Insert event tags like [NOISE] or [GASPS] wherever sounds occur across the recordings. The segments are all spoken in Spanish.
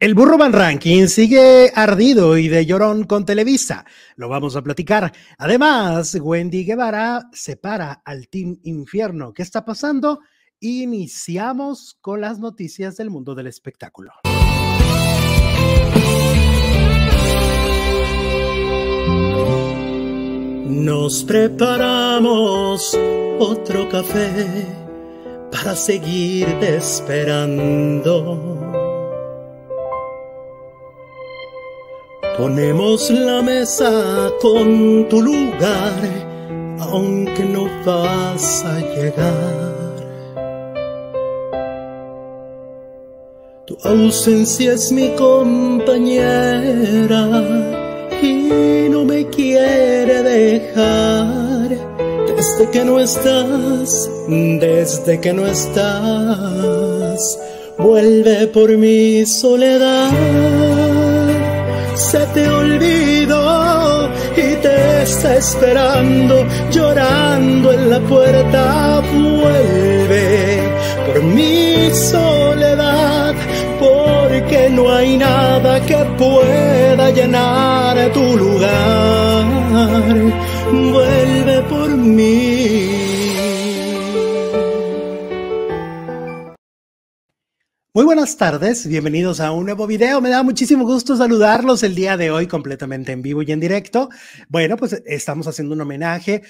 El burro Van Ranking sigue ardido y de llorón con Televisa. Lo vamos a platicar. Además, Wendy Guevara separa al Team Infierno. ¿Qué está pasando? Iniciamos con las noticias del mundo del espectáculo. Nos preparamos otro café para seguirte esperando. Ponemos la mesa con tu lugar, aunque no vas a llegar. Tu ausencia es mi compañera y no me quiere dejar. Desde que no estás, desde que no estás, vuelve por mi soledad se te olvidó y te está esperando, llorando en la puerta. Vuelve por mi soledad, porque no hay nada que pueda llenar tu lugar. Vuelve por mí. Muy buenas tardes, bienvenidos a un nuevo video. Me da muchísimo gusto saludarlos el día de hoy completamente en vivo y en directo. Bueno, pues estamos haciendo un homenaje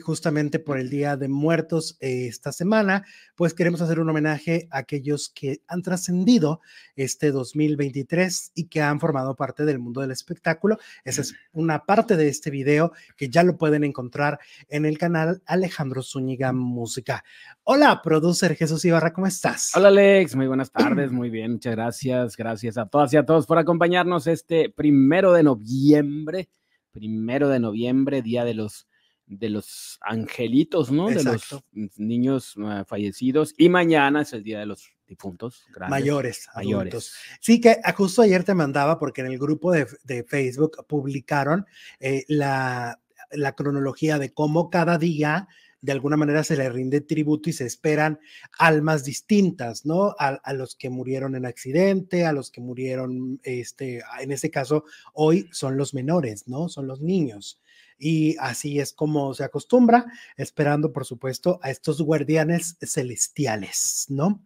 justamente por el Día de Muertos eh, esta semana. Pues queremos hacer un homenaje a aquellos que han trascendido este 2023 y que han formado parte del mundo del espectáculo. Esa es una parte de este video que ya lo pueden encontrar en el canal Alejandro Zúñiga Música. Hola, producer Jesús Ibarra, ¿cómo estás? Hola, Alex, muy buenas [CLEARS THROAT] tardes muy bien, muchas gracias. Gracias a todas y a todos por acompañarnos este primero de noviembre, primero de noviembre, día de los de los angelitos, ¿no? De los niños uh, fallecidos. Y mañana es el día de los difuntos. mayores, mayores. Sí, que ah, justo ayer te mandaba porque en el grupo de, Facebook publicaron eh, la, la cronología de cómo cada día de alguna manera se le rinde tributo y se esperan almas distintas, ¿no? A, los que murieron en accidente, a los que murieron, este, en este caso, hoy son los menores, ¿no? Son los niños. Y así es como se acostumbra, esperando, por supuesto, a estos guardianes celestiales, ¿no?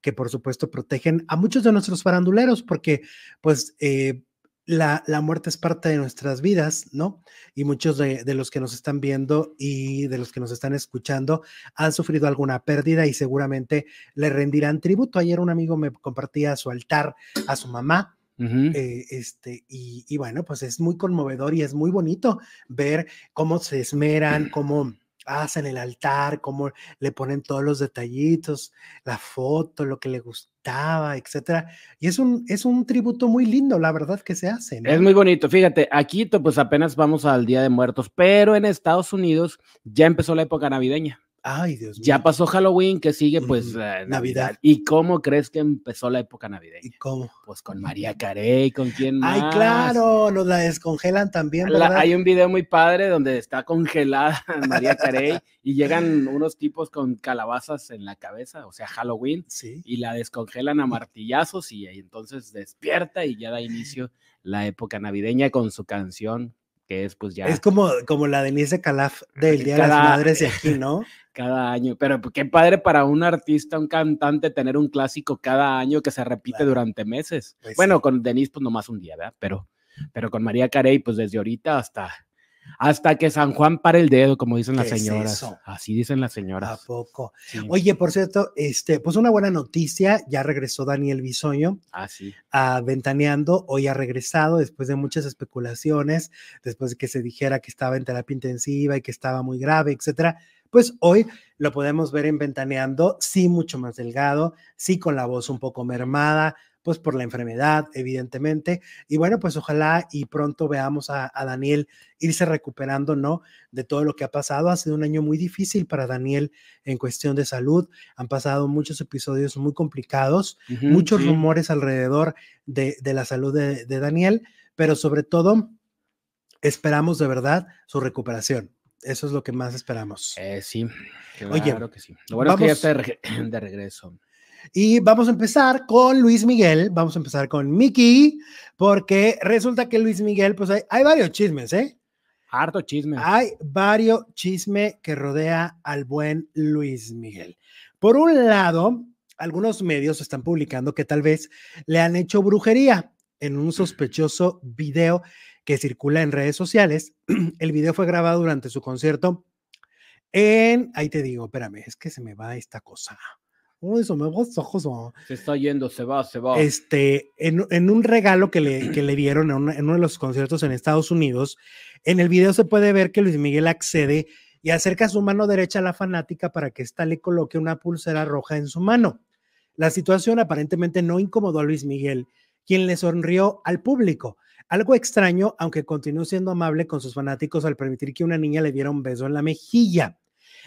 Que por supuesto protegen a muchos de nuestros faranduleros, porque pues eh, la, muerte es parte de nuestras vidas, ¿no? Y muchos de, los que nos están viendo y de los que nos están escuchando han sufrido alguna pérdida y seguramente le rendirán tributo. Ayer un amigo me compartía su altar a su mamá. Eh, este, y, y bueno, pues es muy conmovedor y es muy bonito ver cómo se esmeran, [CLEARS THROAT] cómo hacen el altar, cómo le ponen todos los detallitos, la foto, lo que le gustaba, etcétera. Y es un, es un tributo muy lindo, la verdad, que se hace. Es muy bonito. Fíjate, aquí pues apenas vamos al Día de Muertos, pero en Estados Unidos ya empezó la época navideña. Ay, Dios mío. Ya pasó Halloween, que sigue pues Navidad. ¿Y cómo crees que empezó la época navideña? ¿Y cómo? Pues con María Carey, ¿con quién más? Ay, claro, nos la descongelan también, ¿verdad? hay un video muy padre donde está congelada [LAUGHS] María Carey y llegan unos tipos con calabazas en la cabeza, o sea, Halloween, sí. y la descongelan a martillazos y, y entonces despierta y ya da inicio la época navideña con su canción que es pues ya. Es como, como la Denise Calaf del Día de las Madres de [LAUGHS] aquí, ¿no? cada año, pero pues, qué padre para un artista, un cantante, tener un clásico cada año que se repite durante meses. Pues bueno, con Denise pues nomás un día, ¿verdad? Pero, pero con María Carey pues desde ahorita hasta hasta que San Juan pare el dedo, como dicen las señoras. Así dicen las señoras. ¿A poco? Oye, por cierto, este, pues una buena noticia, ya regresó Daniel Bisoño. Ah, sí. A Ventaneando, hoy ha regresado después de muchas especulaciones, después de que se dijera que estaba en terapia intensiva y que estaba muy grave, etcétera. Pues hoy lo podemos ver en Ventaneando, sí mucho más delgado, sí con la voz un poco mermada, pues por la enfermedad, evidentemente. Y bueno, pues ojalá y pronto veamos a, Daniel irse recuperando, ¿no? De todo lo que ha pasado. Ha sido un año muy difícil para Daniel en cuestión de salud. Han pasado muchos episodios muy complicados, muchos rumores alrededor de, la salud de, Daniel, pero sobre todo esperamos de verdad su recuperación. Eso es lo que más esperamos. Eh, sí, Oye, que sí. Lo bueno es que ya está de [CLEARS THROAT] regreso. Y vamos a empezar con Luis Miguel, vamos a empezar con Mickey, porque resulta que Luis Miguel, pues hay, hay varios chismes, ¿eh? Harto chisme. Hay varios chismes que rodea al buen Luis Miguel. Por un lado, algunos medios están publicando que tal vez le han hecho brujería en un sospechoso video que circula en redes sociales. [CLEARS THROAT] El video fue grabado durante su concierto en, ahí te digo, espérame, es que se me va esta cosa. Uy, eso me va ojos. Se está yendo, se va, se va. Este, en, en un regalo que le, que le dieron en, en uno de los conciertos en Estados Unidos, en el video se puede ver que Luis Miguel accede y acerca su mano derecha a la fanática para que ésta le coloque una pulsera roja en su mano. La situación aparentemente no incomodó a Luis Miguel, quien le sonrió al público. Algo extraño, aunque continuó siendo amable con sus fanáticos al permitir que una niña le diera un beso en la mejilla.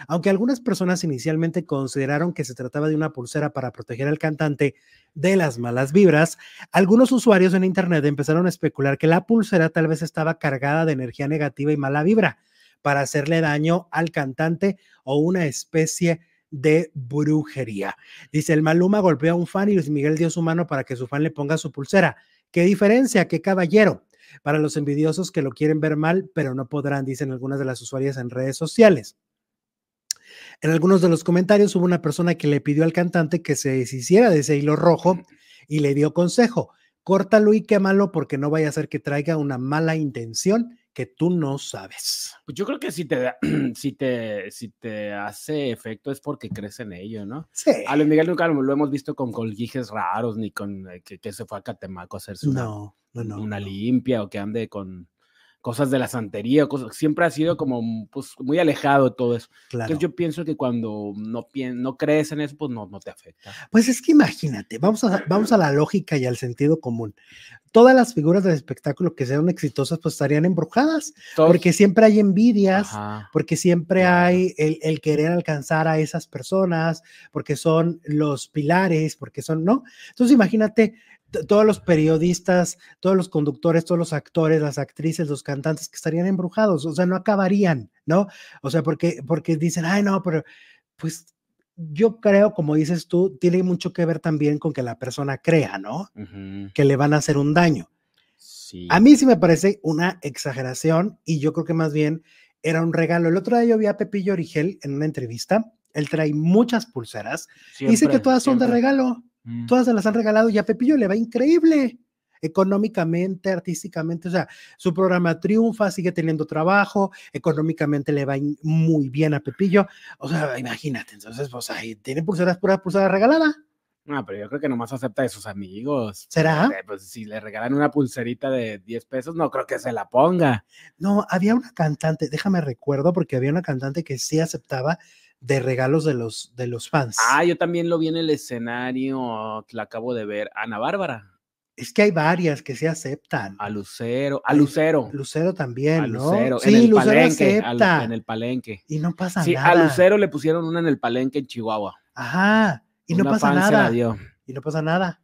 Aunque algunas personas inicialmente consideraron que se trataba de una pulsera para proteger al cantante de las malas vibras, algunos usuarios en Internet empezaron a especular que la pulsera tal vez estaba cargada de energía negativa y mala vibra para hacerle daño al cantante o una especie de brujería. Dice, el Maluma golpeó a un fan y Luis Miguel dio su mano para que su fan le ponga su pulsera. ¿Qué diferencia? ¿Qué caballero? Para los envidiosos que lo quieren ver mal, pero no podrán, dicen algunas de las usuarias en redes sociales. En algunos de los comentarios hubo una persona que le pidió al cantante que se deshiciera de ese hilo rojo y le dio consejo, córtalo y quémalo porque no vaya a ser que traiga una mala intención que tú no sabes. Pues yo creo que si te, [CLEARS THROAT] si te, si te hace efecto es porque crees en ello, ¿no? Sí. A Luis Miguel nunca lo hemos visto con colguijes raros, ni con eh, que, que se fue a Catemaco a hacerse una, No, no, no. una limpia o que ande con cosas de la santería, cosas, siempre ha sido como pues, muy alejado de todo eso. Claro. Entonces yo pienso que cuando no, no crees en eso, pues no, no te afecta. Pues es que imagínate, vamos a, vamos a la lógica y al sentido común. Todas las figuras del espectáculo que sean exitosas, pues estarían embrujadas, Todos- porque siempre hay envidias, Ajá. porque siempre Claro. hay el, el querer alcanzar a esas personas, porque son los pilares, porque son, ¿no? Entonces imagínate todos los periodistas, todos los conductores, todos los actores, las actrices, los cantantes que estarían embrujados, o sea, no acabarían, ¿no? O sea, porque, porque dicen, ay, no, pero pues yo creo, como dices tú, tiene mucho que ver también con que la persona crea, ¿no? Que le van a hacer un daño. Sí. A mí sí me parece una exageración y yo creo que más bien era un regalo. El otro día yo vi a Pepillo Origel en una entrevista. Él trae muchas pulseras. y dice que Siempre, todas son de regalo. Mm. Todas se las han regalado y a Pepillo le va increíble. Económicamente, artísticamente, o sea, su programa triunfa, sigue teniendo trabajo, económicamente le va muy bien a Pepillo. O sea, imagínate, entonces, pues ahí tiene pulseras, pura pulsera regalada. No, pero yo creo que nomás acepta de sus amigos. ¿Será? Eh, Pues si le regalan una pulserita de 10 pesos, no creo que se la ponga. No, había una cantante, déjame recuerdo, porque había una cantante que sí aceptaba de regalos de los, de los fans. Ah, yo también lo vi en el escenario, que la acabo de ver. Ana Bárbara, Es que hay varias que sí aceptan. a Lucero, a Lucero. Lucero también, A ¿no? Lucero, sí, en el Lucero palenque. al- en el palenque. Y no pasa Sí, nada. a Lucero le pusieron una en el palenque en Chihuahua. Ajá. Y no pasa se nada. Y no pasa nada.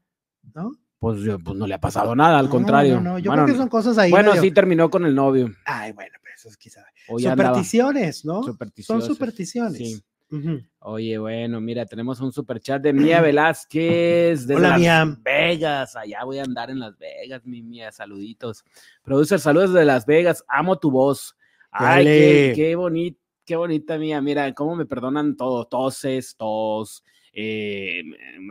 ¿No? Pues, pues no le ha pasado nada, al No, contrario. No, no, Yo Bueno, creo que son cosas ahí. bueno, medio- sí terminó con el novio. Ay, bueno, pero eso es quizá. O ya andaba. Supersticiones, ¿no? Son supersticiones. Sí. Oye, bueno, mira, tenemos un super chat de Mía [CLEARS THROAT] Velázquez de Hola, Las Mía. Vegas. Allá voy a andar en Las Vegas, mi Mía. Saluditos. Producer, saludos de Las Vegas. Amo tu voz. Ay, qué, qué bonita, qué bonita Mía. Mira, cómo me perdonan todo. Toses, tos, eh,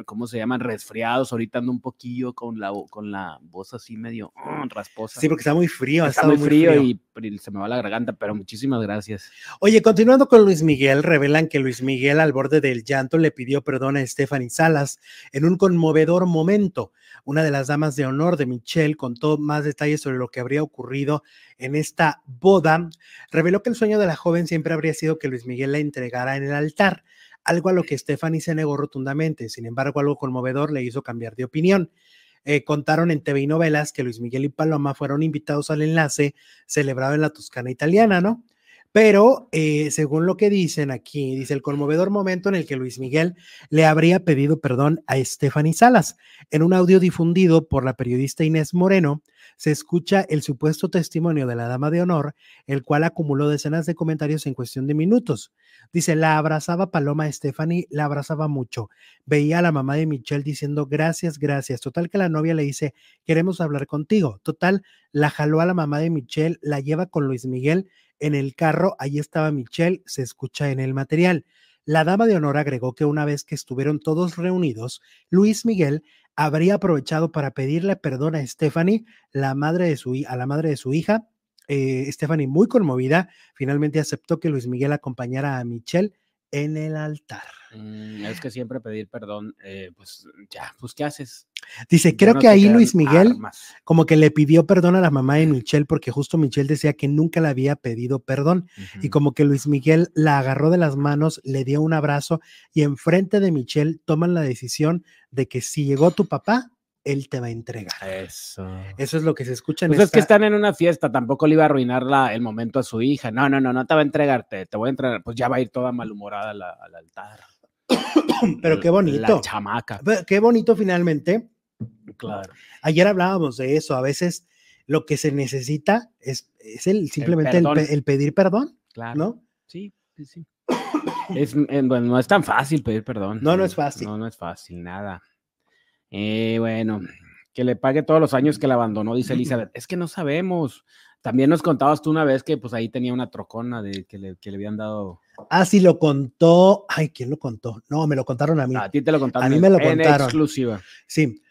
¿cómo se llaman? Resfriados. Ahorita ando un poquillo con la, con la voz así medio ah, rasposa. Sí, porque está muy frío. Está muy frío, Y, y se me va la garganta, pero muchísimas gracias. Oye, continuando con Luis Miguel, revelan que Luis Miguel, al borde del llanto, le pidió perdón a Stephanie Salas en un conmovedor momento. Una de las damas de honor de Michelle contó más detalles sobre lo que habría ocurrido en esta boda. Reveló que el sueño de la joven siempre habría sido que Luis Miguel la entregara en el altar, algo a lo que Stephanie se negó rotundamente. Sin embargo, algo conmovedor le hizo cambiar de opinión. Eh, contaron en TV y novelas que Luis Miguel y Paloma fueron invitados al enlace celebrado en la Toscana italiana, ¿no? Pero eh, según lo que dicen aquí, dice el conmovedor momento en el que Luis Miguel le habría pedido perdón a Stephanie Salas. En un audio difundido por la periodista Inés Moreno, se escucha el supuesto testimonio de la dama de honor, el cual acumuló decenas de comentarios en cuestión de minutos. Dice, la abrazaba Paloma Stephanie, la abrazaba mucho. Veía a la mamá de Michelle diciendo, gracias, gracias. Total que la novia le dice, queremos hablar contigo. Total, la jaló a la mamá de Michelle, la lleva con Luis Miguel en el carro, ahí estaba Michelle, se escucha en el material. La dama de honor agregó que una vez que estuvieron todos reunidos, Luis Miguel habría aprovechado para pedirle perdón a Stephanie, la madre de su, a la madre de su hija. Eh, Stephanie, muy conmovida, finalmente aceptó que Luis Miguel acompañara a Michelle en el altar. Mm, es que siempre pedir perdón, eh, pues ya, pues ¿qué haces? Dice, creo que ahí Luis Miguel como que le pidió perdón a la mamá de Michelle porque justo Michelle decía que nunca le había pedido perdón y como que Luis Miguel la agarró de las manos, le dio un abrazo y enfrente de Michelle toman la decisión de que si llegó tu papá, él te va a entregar. Eso. Eso es lo que se escucha en pues es que están en una fiesta, tampoco le iba a arruinar la, el momento a su hija. No, no, no, no te va a entregarte, te voy a entregar. Pues ya va a ir toda malhumorada al, altar. [COUGHS] Pero qué bonito. La chamaca. qué bonito finalmente. Claro. Ayer hablábamos de eso. A veces lo que se necesita es, es el, simplemente el, pedir perdón. Claro. ¿No? Sí, sí, sí. es, eh, bueno, no es tan fácil pedir perdón. No, no es fácil. No, no es fácil, nada. Eh, bueno, que le pague todos los años que la abandonó, dice Elizabeth. [LAUGHS] Es que no sabemos. También nos contabas tú una vez que pues ahí tenía una trocona de que le, que le habían dado. Ah, sí, lo contó. Ay, ¿quién lo contó? No, me lo contaron a mí. A ti te lo contaron. A mí me lo en contaron. exclusiva. Sí.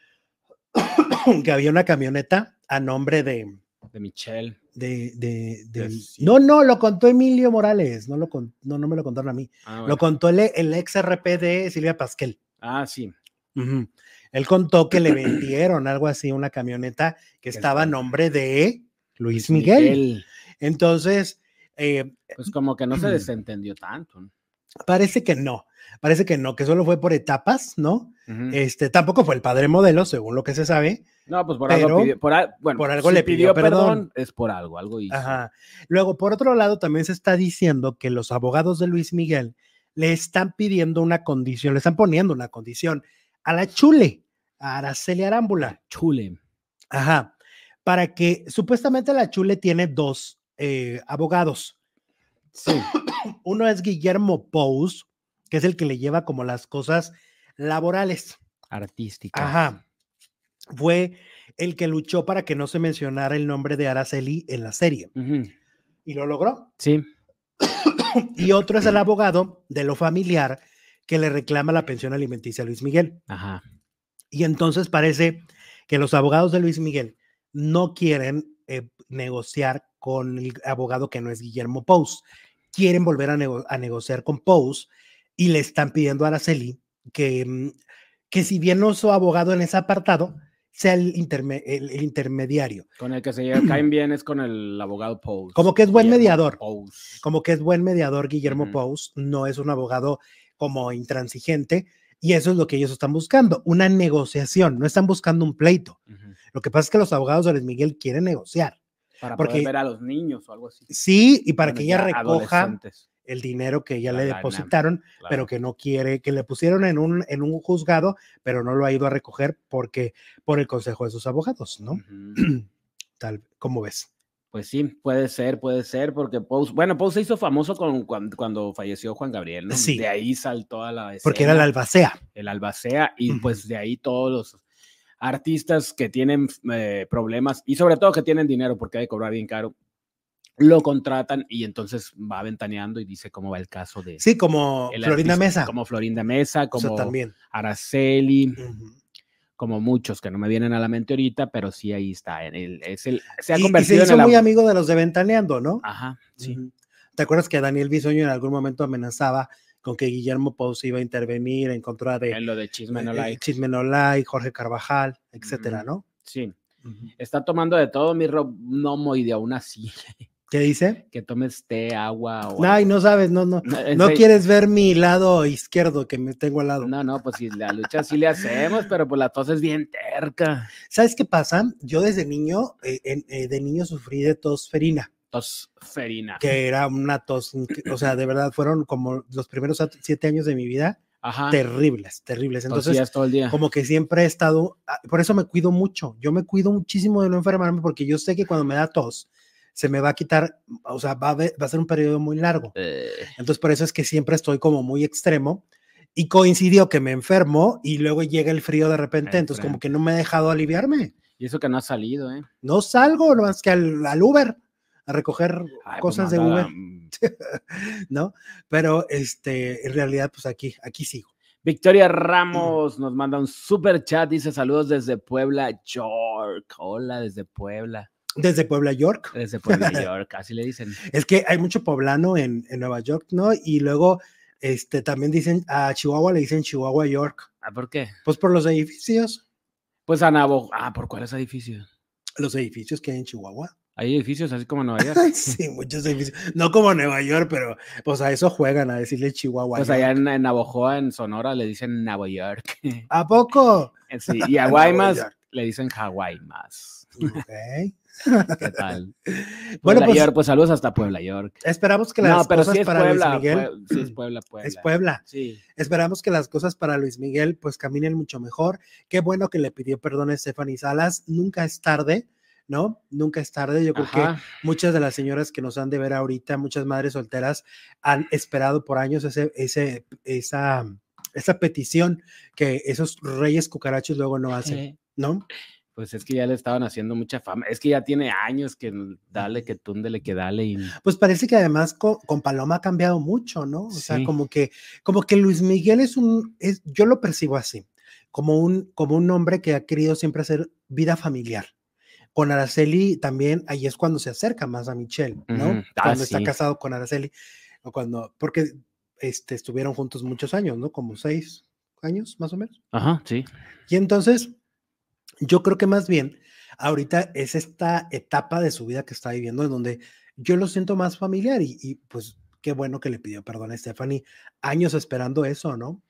[COUGHS] que había una camioneta a nombre de. De Michelle. De, de, de No, no, lo contó Emilio Morales. No, lo no, no me lo contaron a mí. Ah, lo contó el, el ex RP de Silvia Pasquel. Ah, sí. Él contó que le [CLEARS THROAT] vendieron algo así, una camioneta que estaba a nombre de Luis Miguel. Entonces, eh, pues como que no se [CLEARS THROAT] desentendió tanto. Parece que no, parece que no, que solo fue por etapas, ¿no? Este tampoco fue el padre modelo, según lo que se sabe. No, pues por algo, pidió, por, bueno, por algo le pidió, perdón. Es por algo, algo hizo. Ajá. Luego, por otro lado, también se está diciendo que los abogados de Luis Miguel le están pidiendo una condición, le están poniendo una condición a la Chule, a Araceli Arámbula. Chule. Ajá. Para que supuestamente la Chule tiene dos eh, abogados. Sí. [COUGHS] Uno es Guillermo Pous, que es el que le lleva como las cosas laborales. Artísticas. Ajá. Fue el que luchó para que no se mencionara el nombre de Araceli en la serie. Y lo logró. Sí. [COUGHS] y otro es el abogado de lo familiar que le reclama la pensión alimenticia a Luis Miguel. Ajá. Y entonces parece que los abogados de Luis Miguel no quieren eh, negociar con el abogado que no es Guillermo Pous. Quieren volver a, negociar con Pous y le están pidiendo a Araceli que, mm, que si bien no es su abogado en ese apartado, sea el, intermediario. Con el que se caen [CLEARS THROAT] bien es con el abogado Pous. Como que es buen mediador. Como que es buen mediador Guillermo Pous, no es un abogado como intransigente, y eso es lo que ellos están buscando, una negociación, no están buscando un pleito. Lo que pasa es que los abogados de Luis Miguel quieren negociar. Para porque, poder ver a los niños o algo así. Sí, y para que ella recoja el dinero que ya le depositaron, pero que no quiere, que le pusieron en un, en un juzgado, pero no lo ha ido a recoger porque por el consejo de sus abogados, ¿no? [CLEARS THROAT] Tal, ¿cómo ves? Pues sí, puede ser, puede ser, porque Pous, bueno, se hizo famoso con, cuando, falleció Juan Gabriel, ¿no? Sí. De ahí saltó a la Porque era el albacea. El albacea, y pues de ahí todos los artistas que tienen eh, problemas, y sobre todo que tienen dinero, porque hay que cobrar bien caro, lo contratan y entonces va ventaneando y dice cómo va el caso de... Sí, como Florinda Mesa. Como Florinda Mesa, como también. Araceli como muchos que no me vienen a la mente ahorita, pero sí ahí está. el, es el, se ha convertido y se hizo muy amigo de los de Ventaneando, ¿no? Ajá, sí. ¿Te acuerdas que Daniel Bisoño en algún momento amenazaba con que Guillermo Pous iba a intervenir en contra de... En lo de Chisme No Like. Chisme No Like, Jorge Carvajal, etcétera, ¿no? Sí. Está tomando de todo mi Rob Nomo y de aún así. [LAUGHS] ¿Qué dice? Que tomes té, agua o. Ay, no sabes, no, no. No, quieres ver mi lado izquierdo que me tengo al lado. No, no, pues si la lucha sí le hacemos, pero pues la tos es bien terca. ¿Sabes qué pasa? Yo desde niño, eh, eh, de niño sufrí de tos ferina. tosferina. Que era una tos, o sea, de verdad fueron como los primeros siete años de mi vida Ajá. terribles, terribles. Entonces, todo el día. como que siempre he estado, ah, por eso me cuido mucho. Yo me cuido muchísimo de no enfermarme porque yo sé que cuando me da tos, se me va a quitar, o sea, va a, va a ser un periodo muy largo. Eh. Entonces, por eso es que siempre estoy como muy extremo y coincidió que me enfermo y luego llega el frío de repente, entonces como que no me he dejado aliviarme. Y eso que no ha salido, ¿eh? No salgo, no más que al, Uber a recoger pues cosas de Uber, mm. [LAUGHS] ¿no? Pero este, en realidad, pues aquí, aquí sigo. Victoria Ramos [CLEARS THROAT] nos manda un super chat, dice saludos desde Puebla, York. Hola, desde Puebla. Desde Puebla, York. Desde Puebla, [LAUGHS] York, así le dicen. Es que hay mucho poblano en, en Nueva York, ¿no? Y luego este, también dicen, a Chihuahua le dicen Chihuahua York. ¿Ah, por qué? Pues por los edificios. Pues a Nabo, ah, ¿por cuáles edificios? Los edificios que hay en Chihuahua. Hay edificios así como en Nueva [LAUGHS] York. sí, muchos edificios. No como Nueva York, pero pues a eso juegan, a decirle Chihuahua. Pues allá en, Navojoa, en Sonora, le dicen Nueva York. ¿A poco? [LAUGHS] Sí, y a Guaymas le dicen Hawaii más. [LAUGHS] ¿Qué tal? bueno, pues, pues, saludos hasta Puebla, York. Esperamos que las cosas para Luis Miguel. [CLEARS THROAT] sí, es Puebla, Puebla. Es Puebla. Sí. Esperamos que las cosas para Luis Miguel pues caminen mucho mejor. Qué bueno que le pidió perdón a Stephanie Salas. Nunca es tarde. ¿no? Nunca es tarde. Yo creo que muchas de las señoras que nos han de ver ahorita, muchas madres solteras, han esperado por años ese, ese, esa, esa petición que esos reyes cucarachos luego no hacen, ¿no? Pues es que ya le estaban haciendo mucha fama. Es que ya tiene años que dale, que túndele, que dale. Y... Pues parece que además con, Paloma ha cambiado mucho, ¿no? O sea, como que, como que Luis Miguel es un, es, yo lo percibo así, como un, como un hombre que ha querido siempre hacer vida familiar. Con Araceli también, ahí es cuando se acerca más a Michelle, ¿no? Ah, cuando está casado con Araceli, o cuando, porque este, estuvieron juntos muchos años, ¿no? Como seis años, más o menos. Ajá, sí. Y entonces, yo creo que más bien ahorita es esta etapa de su vida que está viviendo en donde yo lo siento más familiar y, pues qué bueno que le pidió perdón a Stephanie. Años esperando eso, ¿no?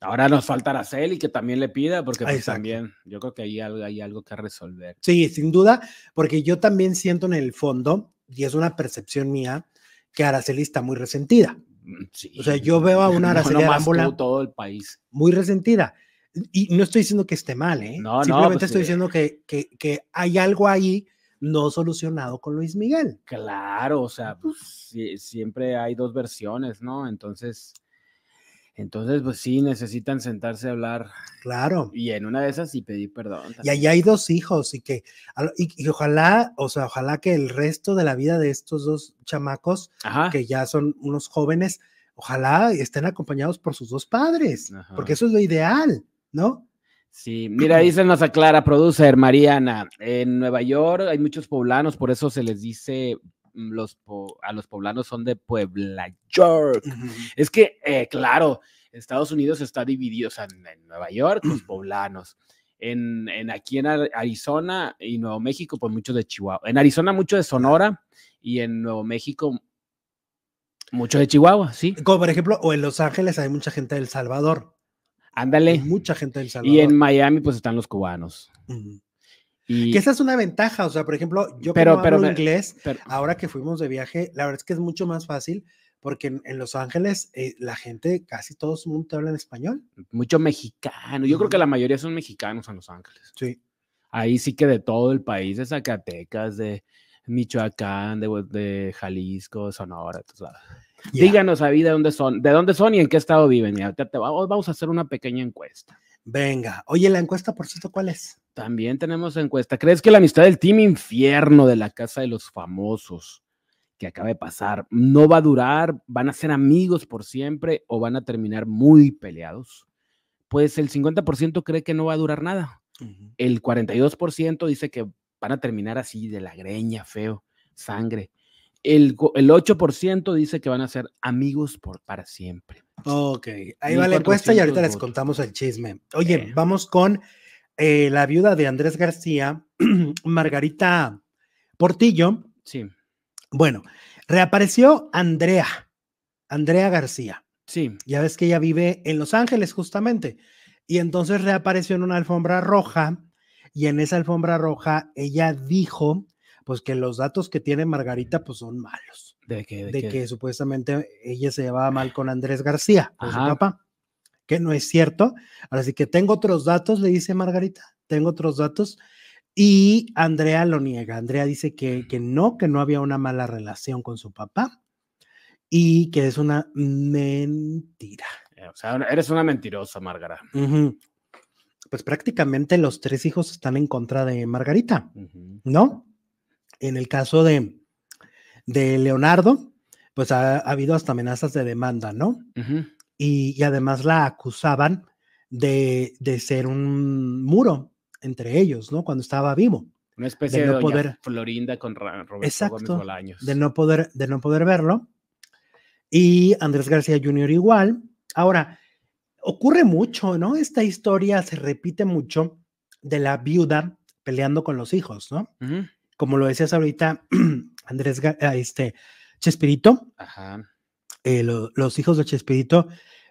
Ahora nos falta Araceli que también le pida, porque pues, también yo creo que ahí hay, algo que resolver. Sí, sin duda, porque yo también siento en el fondo, y es una percepción mía, que Araceli está muy resentida. Mm, o sea, yo veo a una [LAUGHS] Araceli no, todo el país. muy resentida. Y no estoy diciendo que esté mal, ¿eh? No, Simplemente pues, estoy diciendo que, que, que, hay algo ahí no solucionado con Luis Miguel. Claro, o sea, pues, siempre hay dos versiones, ¿no? Entonces, entonces, pues sí, necesitan sentarse a hablar. Claro. Y en una de esas sí pedir perdón. Y ahí hay dos hijos y que, y, ojalá, o sea, ojalá que el resto de la vida de estos dos chamacos, que ya son unos jóvenes, ojalá estén acompañados por sus dos padres, porque eso es lo ideal. ¿No? Sí, mira, ahí se nos aclara, producer Mariana, en Nueva York hay muchos poblanos, por eso se les dice mm, a los poblanos son de Puebla, York. Es que, eh, claro, Estados Unidos está dividido, o sea, en, Nueva York, los [CLEARS THROAT] poblanos. En, en, aquí en Arizona y Nuevo México, pues mucho de Chihuahua. En Arizona, mucho de Sonora y en Nuevo México, mucho de Chihuahua, sí. Como por ejemplo, o en Los Ángeles hay mucha gente del Salvador. Ándale. mucha gente del Salvador. Y en Miami, pues están los cubanos. y... Que esa es una ventaja, o sea, por ejemplo, yo pero, como hablo inglés, ahora que fuimos de viaje, la verdad es que es mucho más fácil porque en, Los Ángeles eh, la gente, casi todo el mundo habla en español. Mucho mexicano, yo creo que la mayoría son mexicanos en Los Ángeles. Sí. Ahí sí que de todo el país, de Zacatecas, de Michoacán, de, de Jalisco, Sonora, tú sabes. Díganos ahí de dónde son, de dónde son y en qué estado viven. vamos a hacer una pequeña encuesta. Venga, oye, la encuesta, por cierto, ¿cuál es? También tenemos encuesta. ¿Crees que la amistad del Team Infierno de la Casa de los Famosos que acaba de pasar no va a durar? ¿Van a ser amigos por siempre o van a terminar muy peleados? Pues el 50% cree que no va a durar nada. El 42% dice que van a terminar así de la greña, feo, sangre. El, 8% dice que van a ser amigos por para siempre. Ok, ahí va la encuesta y ahorita les contamos el chisme. Oye, vamos con eh, la viuda de Andrés García, [CLEARS THROAT] Margarita Portillo. Sí. Bueno, reapareció Andrea, Andrea García. Sí. Ya ves que ella vive en Los Ángeles justamente. Y entonces reapareció en una alfombra roja y en esa alfombra roja ella dijo pues que los datos que tiene Margarita pues son malos. ¿De qué? De, que supuestamente ella se llevaba mal con Andrés García, con su papá, que no es cierto. Ahora sí que tengo otros datos, le dice Margarita, tengo otros datos. Y Andrea lo niega. Andrea dice que, que no, que no había una mala relación con su papá y que es una mentira. Eh, o sea, eres una mentirosa, Margarita. Pues prácticamente los tres hijos están en contra de Margarita, ¿no? En el caso de, de Leonardo, pues ha, habido hasta amenazas de demanda, ¿no? y, además la acusaban de, de, ser un muro entre ellos, ¿no? Cuando estaba vivo. Una especie de, no poder, Florinda con Roberto exacto, Gómez De no, poder, de no poder verlo. Y Andrés García Jr. igual. Ahora, ocurre mucho, ¿no? Esta historia se repite mucho de la viuda peleando con los hijos, ¿no? Como lo decías ahorita, [CLEARS THROAT] Andrés, ah, este, Chespirito, eh, los hijos de Chespirito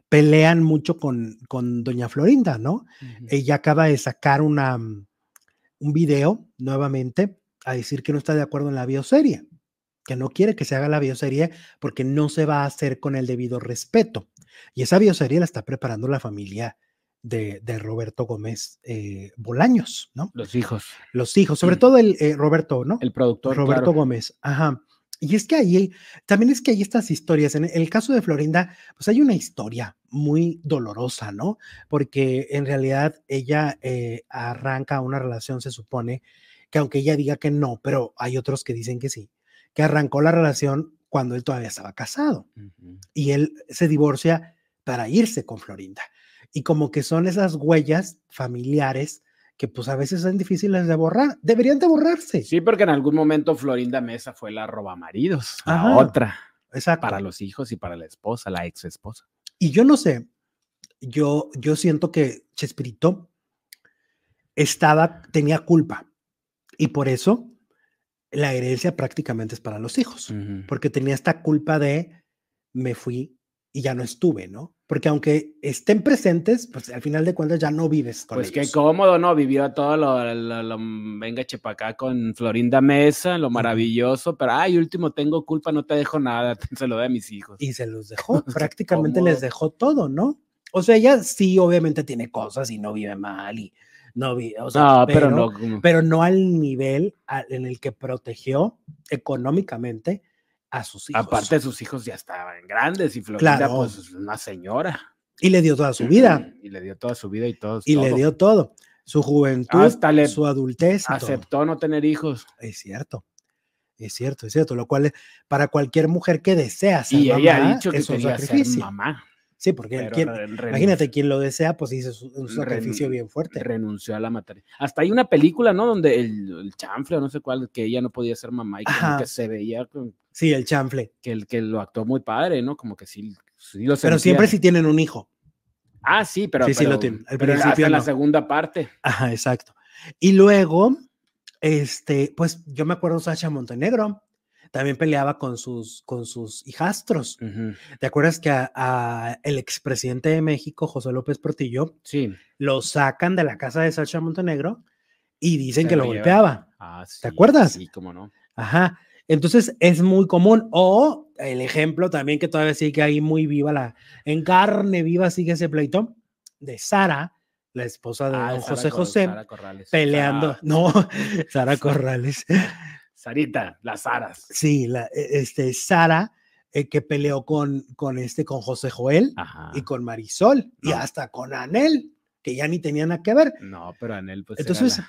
pelean mucho con, con doña Florinda, ¿no? Ella acaba de sacar una, un video nuevamente a decir que no está de acuerdo en la bioserie, que no quiere que se haga la bioserie porque no se va a hacer con el debido respeto. Y esa bioserie la está preparando la familia de, Roberto Gómez eh, Bolaños, ¿no? Los hijos. Los hijos, sobre todo el eh, Roberto, ¿no? El productor. Roberto Gómez, ajá. Y es que ahí, también es que hay estas historias. En el caso de Florinda, pues hay una historia muy dolorosa, ¿no? Porque en realidad ella eh, arranca una relación, se supone, que aunque ella diga que no, pero hay otros que dicen que sí, que arrancó la relación cuando él todavía estaba casado. Y él se divorcia para irse con Florinda. Y como que son esas huellas familiares que pues a veces son difíciles de borrar, deberían de borrarse. Sí, porque en algún momento Florinda Mesa fue la roba maridos, la otra. Exacto. Para los hijos y para la esposa, la ex esposa. Y yo no sé, yo, yo siento que Chespirito estaba, tenía culpa y por eso la herencia prácticamente es para los hijos, porque tenía esta culpa de me fui y ya no estuve, ¿no? Porque aunque estén presentes, pues al final de cuentas ya no vives con pues ellos. qué cómodo, ¿no? Vivió todo lo, lo, venga chepacá con Florinda Mesa, lo maravilloso, pero ay, último tengo culpa, no te dejo nada, [LAUGHS] se lo doy a mis hijos. Y se los dejó, [LAUGHS] prácticamente les dejó todo, ¿no? O sea, ella sí, obviamente tiene cosas y no vive mal y no o sea, pero, pero, no, pero no al nivel en el que protegió económicamente a sus hijos. Aparte, sus hijos ya estaban grandes y Florinda, pues, es una señora. Y le dio toda su vida. Y le dio toda su vida y todo. Y le dio todo. Su juventud, Hasta su adultez. Aceptó no tener hijos. Es cierto. Es cierto, es cierto. Lo cual, para cualquier mujer que desea ser y mamá, ella ha dicho que es un sacrificio. Ser mamá. Sí, porque imagínate, quien lo desea, pues dice un sacrificio bien fuerte. Renunció a la materia. Hasta hay una película, ¿no? Donde el, chanfle o no sé cuál, que ella no podía ser mamá y que se veía. sí, el chanfle. Que, el, que lo actuó muy padre, ¿no? Como que sí, lo Pero siempre sí tienen un hijo. Ah, sí, pero. Sí, sí lo tienen. pero hasta en la segunda parte. Ajá, exacto. Y luego, este, pues yo me acuerdo Sacha Montenegro también peleaba con sus, con sus hijastros. ¿Te acuerdas que a, el expresidente de México, José López Portillo, sí. lo sacan de la casa de Sacha Montenegro y dicen que lo, golpeaba? Ah, ¿Te acuerdas? Sí, cómo no. Ajá. Entonces es muy común. O el ejemplo también que todavía sigue ahí muy viva, la, en carne viva sigue ese pleito de Sara, la esposa de ah, José José, peleando. No, Sara Corrales. [LAUGHS] Sarita, las Saras. Sí, la, e, este, Sara, eh, que peleó con, con, este, con José Joel y con Marisol y hasta con Anel, que ya ni tenían nada que ver. No, pero Anel, pues. Entonces,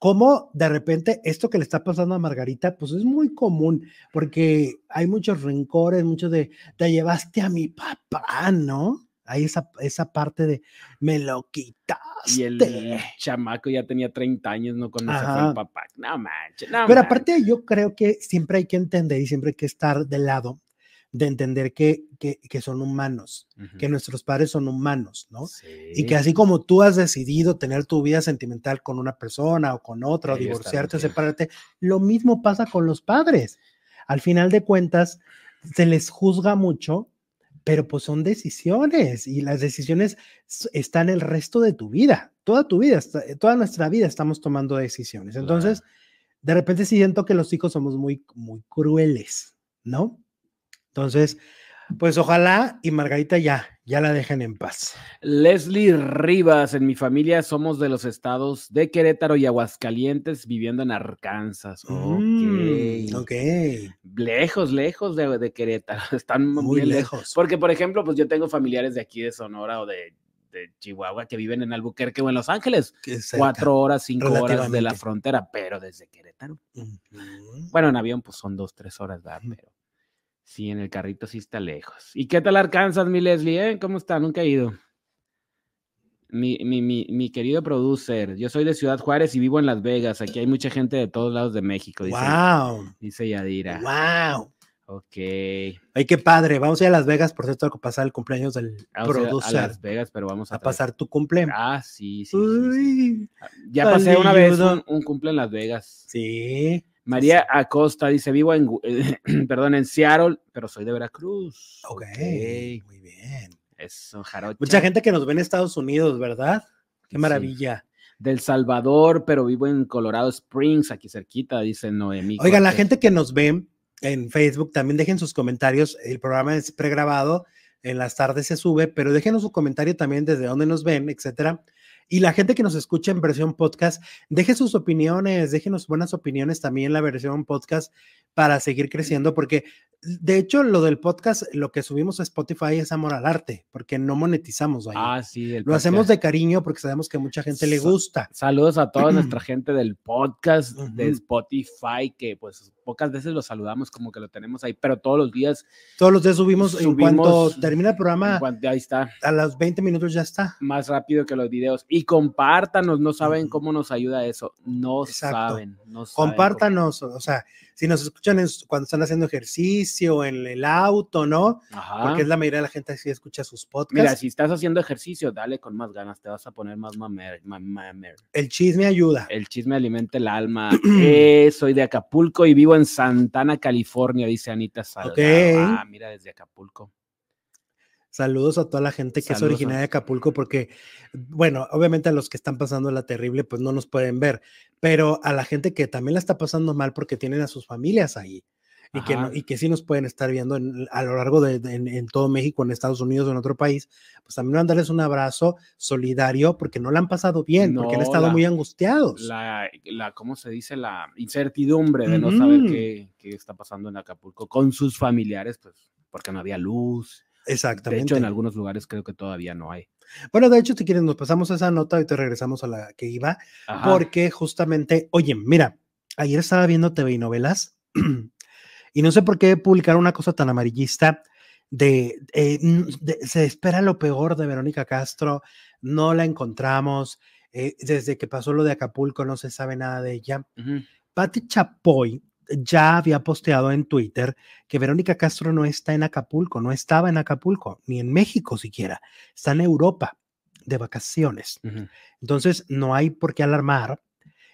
¿cómo de repente esto que le está pasando a Margarita, pues es muy común, porque hay muchos rencores, mucho de, te llevaste a mi papá, ¿no? Hay esa, esa parte de me lo quitaste. Y el chamaco ya tenía 30 años, no fue el papá. No manches, no Pero aparte, yo creo que siempre hay que entender y siempre hay que estar del lado de entender que, que, que son humanos, que nuestros padres son humanos, ¿no? Y que así como tú has decidido tener tu vida sentimental con una persona o con otra, o divorciarte o separarte, lo mismo pasa con los padres. Al final de cuentas, se les juzga mucho pero pues son decisiones y las decisiones están el resto de tu vida, toda tu vida, toda nuestra vida estamos tomando decisiones. Entonces, de repente siento que los hijos somos muy, muy crueles, ¿no? Entonces, pues ojalá y Margarita ya, ya la dejen en paz. Leslie Rivas, en mi familia somos de los estados de Querétaro y Aguascalientes, viviendo en Arkansas. Mm, ok. Lejos, lejos de, Querétaro. [LAUGHS] Están muy lejos. Porque, por ejemplo, pues yo tengo familiares de aquí de Sonora o de, Chihuahua que viven en Albuquerque o en Los Ángeles. Cuatro horas, cinco horas de la frontera, pero desde Querétaro. Bueno, en avión, pues son dos, tres horas, ¿verdad? Pero Sí, en el carrito sí está lejos. ¿Y qué tal Arkansas, mi Leslie? Eh? ¿Cómo está? Nunca he ido. Mi, mi, mi, mi, querido producer, yo soy de Ciudad Juárez y vivo en Las Vegas. Aquí hay mucha gente de todos lados de México. Dice, wow. Dice Yadira. Wow. Ok. Ay, qué padre. Vamos a ir a Las Vegas, por cierto, a pasar el cumpleaños del producer. A, Las Vegas, pero vamos a, pasar tu cumpleaños. Ah, sí, sí. sí, Ya pasé una vez un, un, cumple en Las Vegas. Sí. María Acosta dice, vivo en, [CLEARS THROAT] perdón, en Seattle, pero soy de Veracruz. Ok, muy bien. Eso, jarocha. Mucha gente que nos ve en Estados Unidos, ¿verdad? Qué maravilla. Del Salvador, pero vivo en Colorado Springs, aquí cerquita, dice Noemí. Oigan, la gente que nos ve en Facebook, también dejen sus comentarios. El programa es pregrabado, en las tardes se sube, pero déjenos su comentario también desde dónde nos ven, etcétera. Y la gente que nos escucha en versión podcast, deje sus opiniones, déjenos buenas opiniones también en la versión podcast para seguir creciendo, porque de hecho, lo del podcast, lo que subimos a Spotify es amor al arte, porque no monetizamos ahí. Ah, sí. lo hacemos de cariño porque sabemos que a mucha gente le gusta. Saludos a toda nuestra [CLEARS THROAT] gente del podcast de Spotify, que pues pocas veces lo saludamos como que lo tenemos ahí, pero todos los días. Todos los días subimos, en cuanto termina el programa. ahí está. A los 20 minutos ya está. Más rápido que los videos. Y compártanos, no saben cómo nos ayuda eso. No saben. No saben compártanos, o sea, si nos escuchan cuando están haciendo ejercicio, en el auto, ¿no? Porque es la mayoría de la gente que escucha sus podcasts. Mira, si estás haciendo ejercicio, dale con más ganas, te vas a poner más mamer. El chisme ayuda. El chisme alimenta el alma. [CLEARS THROAT] Eh, soy de Acapulco y vivo en Santana, California, dice Anita Salgado. Ah, mira, desde Acapulco. Saludos a toda la gente que es originaria de Acapulco, porque, bueno, obviamente a los que están pasando la terrible, pues no nos pueden ver, pero a la gente que también la está pasando mal porque tienen a sus familias ahí y que, y que sí nos pueden estar viendo a lo largo de, en, todo México, en Estados Unidos o en otro país, pues también mandarles un abrazo solidario porque no la han pasado bien, porque han estado muy angustiados. La, la, ¿cómo se dice? La incertidumbre de no saber qué, qué está pasando en Acapulco con sus familiares, pues porque no había luz Exactamente. De hecho, en algunos lugares creo que todavía no hay. Bueno, de hecho, si quieren, nos pasamos esa nota y te regresamos a la que iba, porque justamente, oye, mira, ayer estaba viendo TV y novelas [CLEARS THROAT] y no sé por qué publicar una cosa tan amarillista de, eh, se espera lo peor de Verónica Castro, no la encontramos, eh, desde que pasó lo de Acapulco no se sabe nada de ella. Patti Chapoy ya había posteado en Twitter que Verónica Castro no está en Acapulco, no estaba en Acapulco, ni en México siquiera, está en Europa de vacaciones. Entonces, no hay por qué alarmar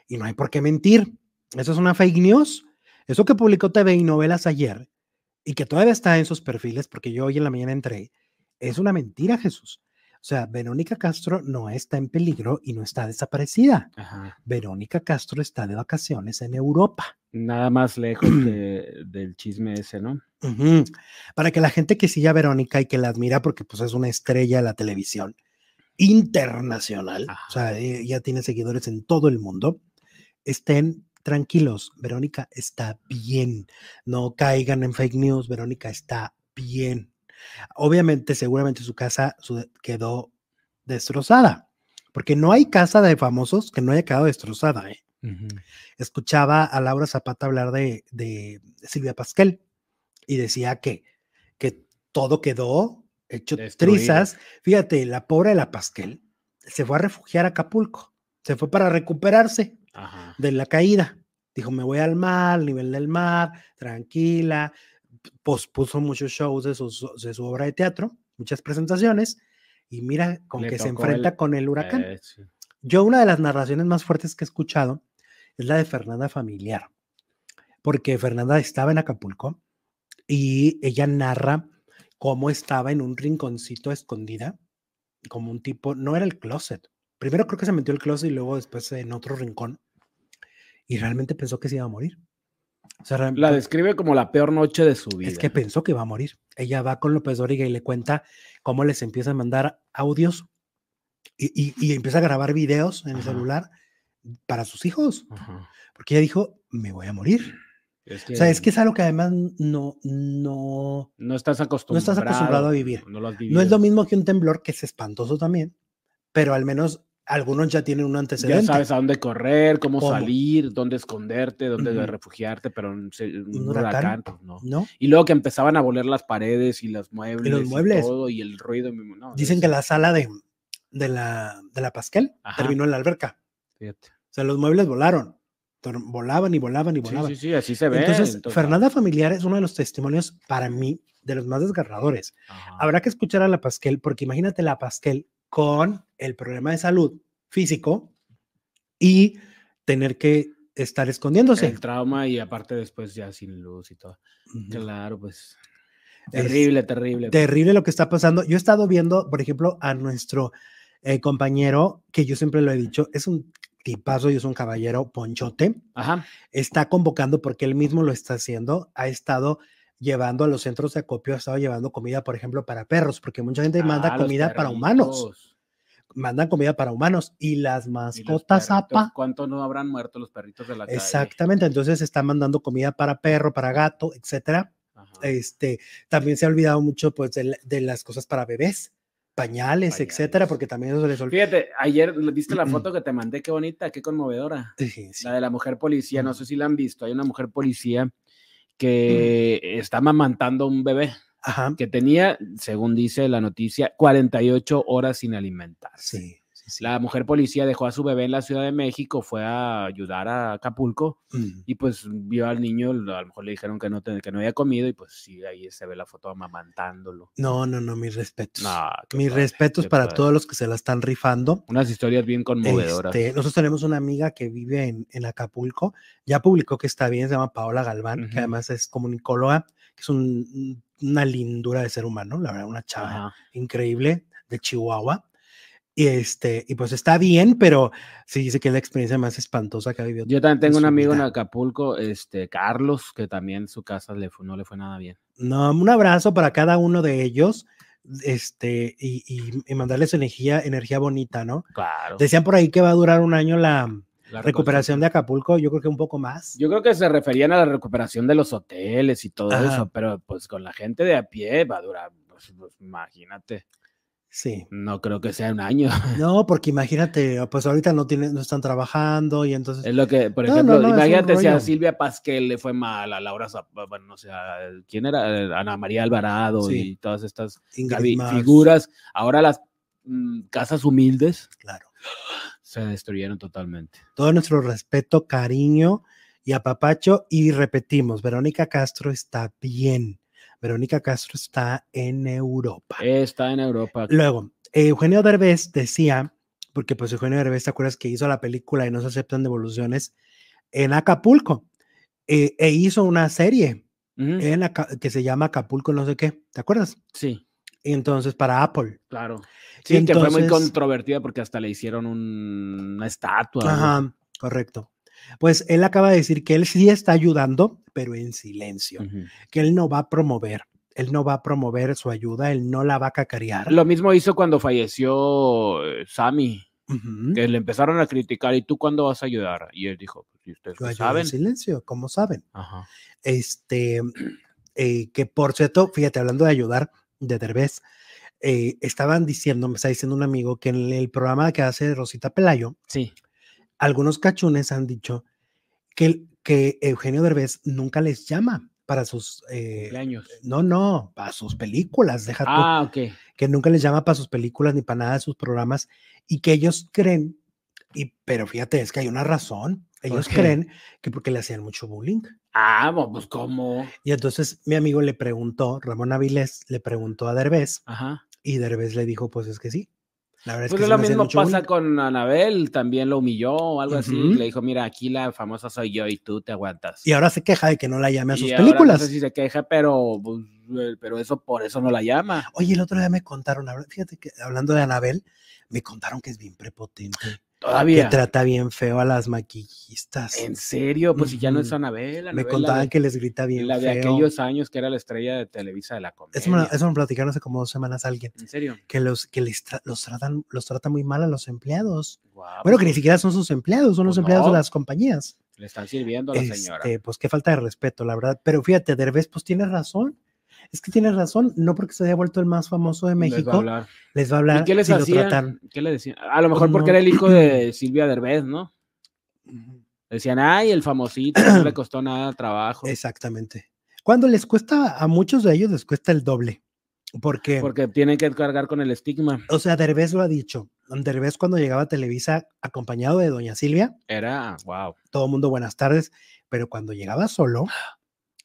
y no hay por qué mentir. Eso es una fake news. Eso que publicó TV y Novelas ayer y que todavía está en sus perfiles, porque yo hoy en la mañana entré, es una mentira, Jesús. O sea, Verónica Castro no está en peligro y no está desaparecida. Verónica Castro está de vacaciones en Europa. Nada más lejos [CLEARS THROAT] del chisme ese, ¿no? Para que la gente que sigue a Verónica y que la admira porque pues es una estrella de la televisión internacional, o sea, ella tiene seguidores en todo el mundo, estén tranquilos, Verónica está bien, no caigan en fake news, Verónica está bien. Obviamente, seguramente su casa quedó destrozada, porque no hay casa de famosos que no haya quedado destrozada. ¿eh? Escuchaba a Laura Zapata hablar de, Silvia Pasquel y decía que, que todo quedó hecho trizas. Fíjate, la pobre de la Pasquel se fue a refugiar a Acapulco, se fue para recuperarse de la caída. Dijo, me voy al mar, nivel del mar, tranquila, pospuso muchos shows de su, de su obra de teatro, muchas presentaciones, y mira con que se enfrenta con el huracán. Eh, Yo una de las narraciones más fuertes que he escuchado es la de Fernanda Familiar, porque Fernanda estaba en Acapulco y ella narra cómo estaba en un rinconcito escondida, como un tipo, no era el closet. Primero creo que se metió el closet y luego después en otro rincón. Y realmente pensó que se iba a morir. O sea, La describe como la peor noche de su vida. es que pensó que iba a morir. Ella va con López Dóriga y le cuenta cómo les empieza a mandar audios y, y- y empieza a grabar videos en el Ajá. celular para sus hijos, Ajá. porque ella dijo, me voy a morir. Es O sea, es que es algo que además no, no, no estás acostumbrado. estás acostumbrado a vivir. No lo has no es lo mismo que un temblor, que es espantoso también, pero al menos algunos ya tienen un Ya antecedente. sabes a dónde correr, cómo, ¿Cómo? salir, dónde esconderte, dónde refugiarte, pero un, un ¿Un huracán, pues no. ¿No? Y luego que empezaban a voler las paredes y los muebles. muebles. todo, y el ruido. no, Dicen es- que la sala de, de la, de la Pasquel Ajá. terminó en la alberca. fíjate. O sea, los muebles volaron. Volaban y volaban y volaban. sí, sí, así se ve. Entonces, Fernanda Familiar es uno de los testimonios para mí de los más desgarradores. Ajá. Habrá que escuchar a la Pasquel, porque imagínate la Pasquel con el problema de salud físico y tener que estar escondiéndose. El trauma y aparte después ya sin luz y todo. Claro, pues. Es Terrible, terrible. Terrible lo que está pasando. Yo he estado viendo, por ejemplo, a nuestro eh, compañero, que yo siempre lo he dicho, es un tipazo y es un caballero ponchote. Ajá. Está convocando porque él mismo lo está haciendo. Ha estado llevando a los centros de acopio, ha estado llevando comida, por ejemplo, para perros, porque mucha gente manda Ah, comida para humanos. Mandan comida para humanos y las mascotas, apa. ¿Cuánto no habrán muerto los perritos de la calle? Exactamente, entonces está mandando comida para perro, para gato, etcétera. Ajá. Este, también se ha olvidado mucho pues de, la- de las cosas para bebés, pañales, etcétera, porque también eso les olvida. Fíjate, ayer viste la foto que te mandé, qué bonita, qué conmovedora. Sí, sí. La de la mujer policía, no sé si la han visto. Hay una mujer policía que está mamantando un bebé Ajá. que tenía, según dice la noticia, 48 horas sin alimentarse. Sí, sí. La mujer policía dejó a su bebé en la Ciudad de México, fue a ayudar a Acapulco Mm. y pues vio al niño, a lo mejor le dijeron que no, que no había comido y pues sí, ahí se ve la foto amamantándolo. No, no, no, mis respetos. No, mis padre, respetos para padre. todos los que se la están rifando. Unas historias bien conmovedoras. Este, nosotros tenemos una amiga que vive en, en Acapulco, ya publicó que está bien, se llama Paola Galván, que además es comunicóloga, que es un- una lindura de ser humano, la verdad, una chava increíble de Chihuahua. Y este, y pues está bien, pero sí dice que es la experiencia más espantosa que ha vivido. Yo también tengo un amigo en. Acapulco, este, Carlos, que también su casa le fue- no le fue nada bien. No, un abrazo para cada uno de ellos, este, y, y- y mandarles energía, energía bonita, ¿no? Claro. Decían por ahí que va a durar un año la la recuperación de Acapulco, yo creo que un poco más. Yo creo que se referían a la recuperación de los hoteles y todo Ajá. eso, pero pues con la gente de a pie va a durar, pues, pues, imagínate, Sí. no creo que sea un año. [LAUGHS] No, porque imagínate, pues ahorita no tienen, no están trabajando y entonces. Es lo que, por ejemplo, no, no, imagínate si a. Silvia Pasquel le fue mal, a Laura, Zap- bueno, no sé, a- ¿quién era? Eh, Ana María Alvarado Sí. y todas estas figuras. Ahora las mm, casas humildes Claro. [GASPS] se destruyeron totalmente. Todo nuestro respeto, cariño y apapacho. Y repetimos, Verónica Castro está bien. Verónica Castro está en Europa. Está en Europa. Luego, Eugenio Derbez decía, porque pues Eugenio Derbez, ¿te acuerdas que hizo la película y no se aceptan devoluciones en Acapulco? Eh, e hizo una serie en Aca- que se llama Acapulco no sé qué, ¿te acuerdas? Sí, Y entonces para Apple. claro. Y Sí, que fue muy entonces- controvertida porque hasta le hicieron un- una estatua. ¿no? Ajá, correcto. Pues él acaba de decir que él sí está ayudando, pero en silencio, que él no va a promover, él no va a promover su ayuda, él no la va a cacarear. Lo mismo hizo cuando falleció eh, Sammy, que le empezaron a criticar, ¿y tú cuándo vas a ayudar? Y él dijo, pues si ustedes Yo ayudo en saben. silencio, como saben. Ajá. Este, eh, que por cierto, fíjate, hablando de ayudar, de Derbez, eh, estaban diciendo, me está diciendo un amigo, que en el programa que hace Rosita Pelayo, Sí. Algunos cachunes han dicho que, que Eugenio Derbez nunca les llama para sus... eh, Cumpleaños. no, no, para sus películas, deja tú, Ah, ok. que nunca les llama para sus películas ni para nada de sus programas y que ellos creen, y, pero fíjate, es que hay una razón, ellos creen que porque le hacían mucho bullying. Ah, pues cómo. Y entonces mi amigo le preguntó, Ramón Avilés le preguntó a Derbez Ajá. y Derbez le dijo, pues es que sí. La verdad Pues es que lo mismo pasa bullying". con Anabel, también lo humilló o algo así. Le dijo, mira, aquí la famosa soy yo y tú te aguantas. Y ahora se queja de que no la llame a sus Y ahora películas. No sé si se queja, pero, pues, eh, pero eso por eso no la llama. Oye, el otro día me contaron, fíjate que hablando de Anabel, me contaron que es bien prepotente. Todavía. Que trata bien feo a las maquillistas. ¿En serio? Pues si ya no es Anabel. Me contaban que les grita bien La de aquellos años que era la estrella de Televisa de la comedia. Eso me, eso me platicaron hace como dos semanas alguien. ¿En serio? Que los que les los tratan los trata muy mal a los empleados. bueno, que ni siquiera son sus empleados, son los pues empleados de las compañías. Le están sirviendo a la señora. Este, pues qué falta de respeto, la verdad. Pero fíjate, Derbez, pues tiene razón. Es que tienes razón, no porque se haya vuelto el más famoso de México. Les va a hablar. Les va a hablar ¿Y qué les hacían? ¿Qué le decían? A lo mejor porque era el hijo de Silvia Derbez, ¿no? Decían, ay, el famosito, no le costó nada trabajo. Exactamente. Cuando les cuesta, a muchos de ellos les cuesta el doble. Porque, porque tienen que cargar con el estigma. O sea, Derbez lo ha dicho. Derbez cuando llegaba a Televisa acompañado de Doña Silvia. Era, wow. Todo el mundo buenas tardes. Pero cuando llegaba solo,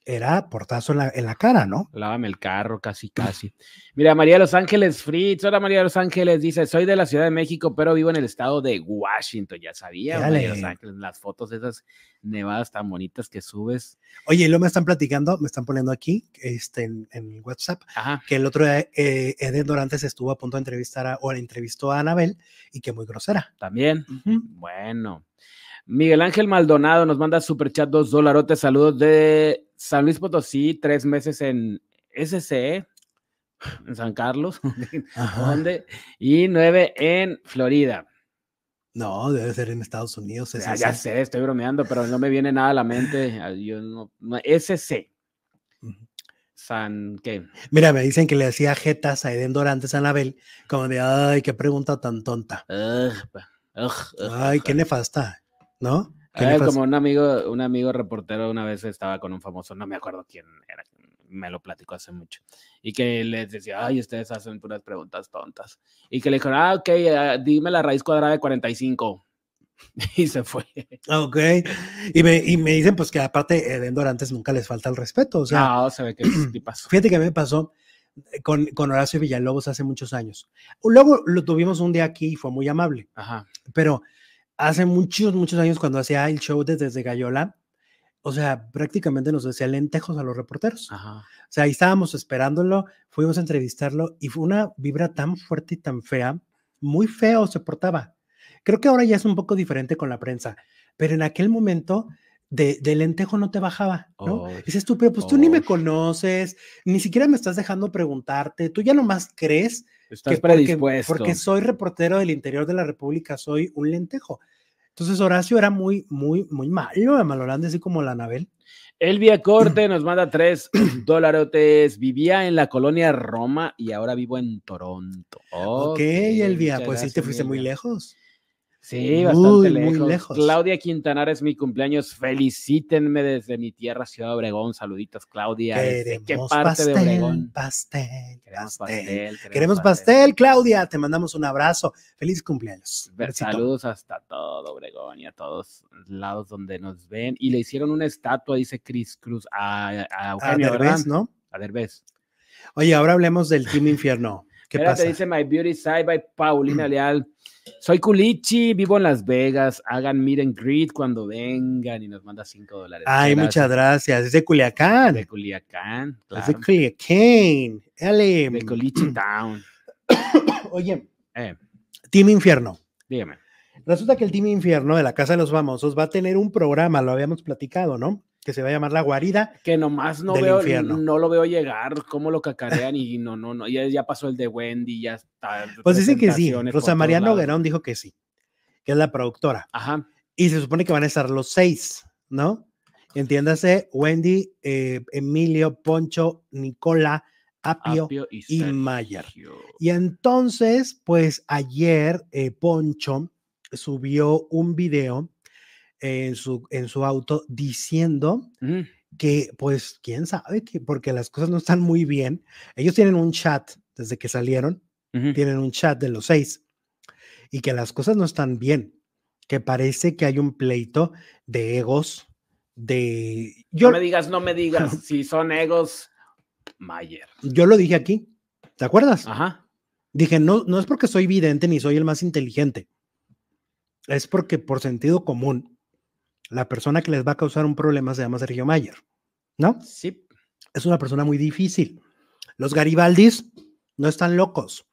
era portazo en la, en la, cara, ¿no? Lávame el carro, casi, casi. Mira, María de Los Ángeles Fritz, hola María de Los Ángeles, dice, soy de la Ciudad de México, pero vivo en el estado de Washington, ya sabía, María Los Ángeles, las fotos esas nevadas tan bonitas que subes. Oye, y luego me están platicando, me están poniendo aquí, este, en, en WhatsApp, que el otro día eh, Eden Dorantes estuvo a punto de entrevistar a, o entrevistó a Anabel, y que muy grosera. También, bueno. Miguel Ángel Maldonado nos manda super chat dos dolarotes. Saludos de San Luis Potosí, tres meses en SCE, en San Carlos, [LAUGHS] ¿dónde? Y nueve en Florida. No, debe ser en Estados Unidos. Ya, ya, sé, estoy bromeando, pero no me viene nada a la mente. Yo no, SC. San, ¿qué? Mira, me dicen que le hacía jetas a Eden Dorantes a Anabel, como de, ay, qué pregunta tan tonta. ay, qué nefasta. ¿no? Como un amigo, un amigo reportero una vez estaba con un famoso, no me acuerdo quién era, me lo platicó hace mucho, y que les decía, ay, ustedes hacen puras preguntas tontas. Y que le dijeron, ah, ok, ah, dime la raíz cuadrada de 45. [LAUGHS] Y se fue. Ok. Y me, y me dicen, pues que aparte, de Dorantes nunca les falta el respeto. O sea, no, se ve que [CLEARS THROAT] pasó. Fíjate que me pasó con, con Horacio Villalobos hace muchos años. Luego lo tuvimos un día aquí y fue muy amable. Ajá. Pero hace muchos, muchos años cuando hacía el show desde Gallola, o sea, prácticamente nos decía lentejos a los reporteros. O sea, ahí estábamos esperándolo, fuimos a entrevistarlo y fue una vibra tan fuerte y tan fea, muy feo se portaba. Creo que ahora ya es un poco diferente con la prensa, pero en aquel momento de, lentejo no te bajaba, ¿no? Dices tú, pero pues tú ni me conoces, ni siquiera me estás dejando preguntarte, tú ya nomás crees Estás que predispuesto. Porque, soy reportero del interior de la República, soy un lentejo. Entonces Horacio era muy, muy, muy malo, malorando así como la Anabel. Elvia Corte [CLEARS THROAT] nos manda tres [CLEARS THROAT] dólares. Vivía en la colonia Roma y ahora vivo en Toronto. ok, Elvia, pues sí te fuiste muy lejos. Sí, bastante lejos. Claudia Quintanar es mi cumpleaños. Felicítenme desde mi tierra, Ciudad Obregón. Saluditos, Claudia. Queremos ¿Qué parte pastel, de Obregón? Pastel, Queremos pastel. Queremos, pastel. Claudia. Te mandamos un abrazo. Feliz cumpleaños. Saludos hasta todo Obregón y a todos lados donde nos ven. Y le hicieron una estatua, dice Cris Cruz, a, Eugenio, a ¿no? A Derbez. Oye, ahora hablemos del Team Infierno. ¿Qué Espérate, dice My Beauty Side by Paulina Leal. Soy Culichi, vivo en Las Vegas. Hagan meet and greet cuando vengan y nos manda 5 dólares. Ay, muchas gracias. Es de Culiacán. De Culiacán, claro. Es de Culiacán. Dale. De Culichi Town. [COUGHS] Oye, eh. Team Infierno. Dígame. Resulta que el Team Infierno de la Casa de los Famosos va a tener un programa, lo habíamos platicado, ¿no? Que se va a llamar La Guarida. Que nomás no veo, no lo veo llegar, cómo lo cacarean y no, no, no, ya, ya pasó el de Wendy, ya está. Pues dicen que sí, Rosa María Noguerón dijo que sí, que es la productora. Ajá. Y se supone que van a estar los seis, ¿no? Entiéndase, Wendy, eh, Emilio, Poncho, Nicola, Apio, y, Mayer. Y entonces, pues ayer eh, Poncho subió un video en su, en su auto diciendo que, pues, quién sabe, que porque las cosas no están muy bien. Ellos tienen un chat desde que salieron, tienen un chat de los seis, y que las cosas no están bien, que parece que hay un pleito de egos, de... Yo, no me digas, no me [LAUGHS] digas, si son egos, Mayer. Yo lo dije aquí, ¿te acuerdas? Ajá. Dije, no, no es porque soy vidente ni soy el más inteligente, es porque por sentido común la persona que les va a causar un problema se llama Sergio Mayer, ¿no? Sí. Es una persona muy difícil. Los Garibaldis no están locos.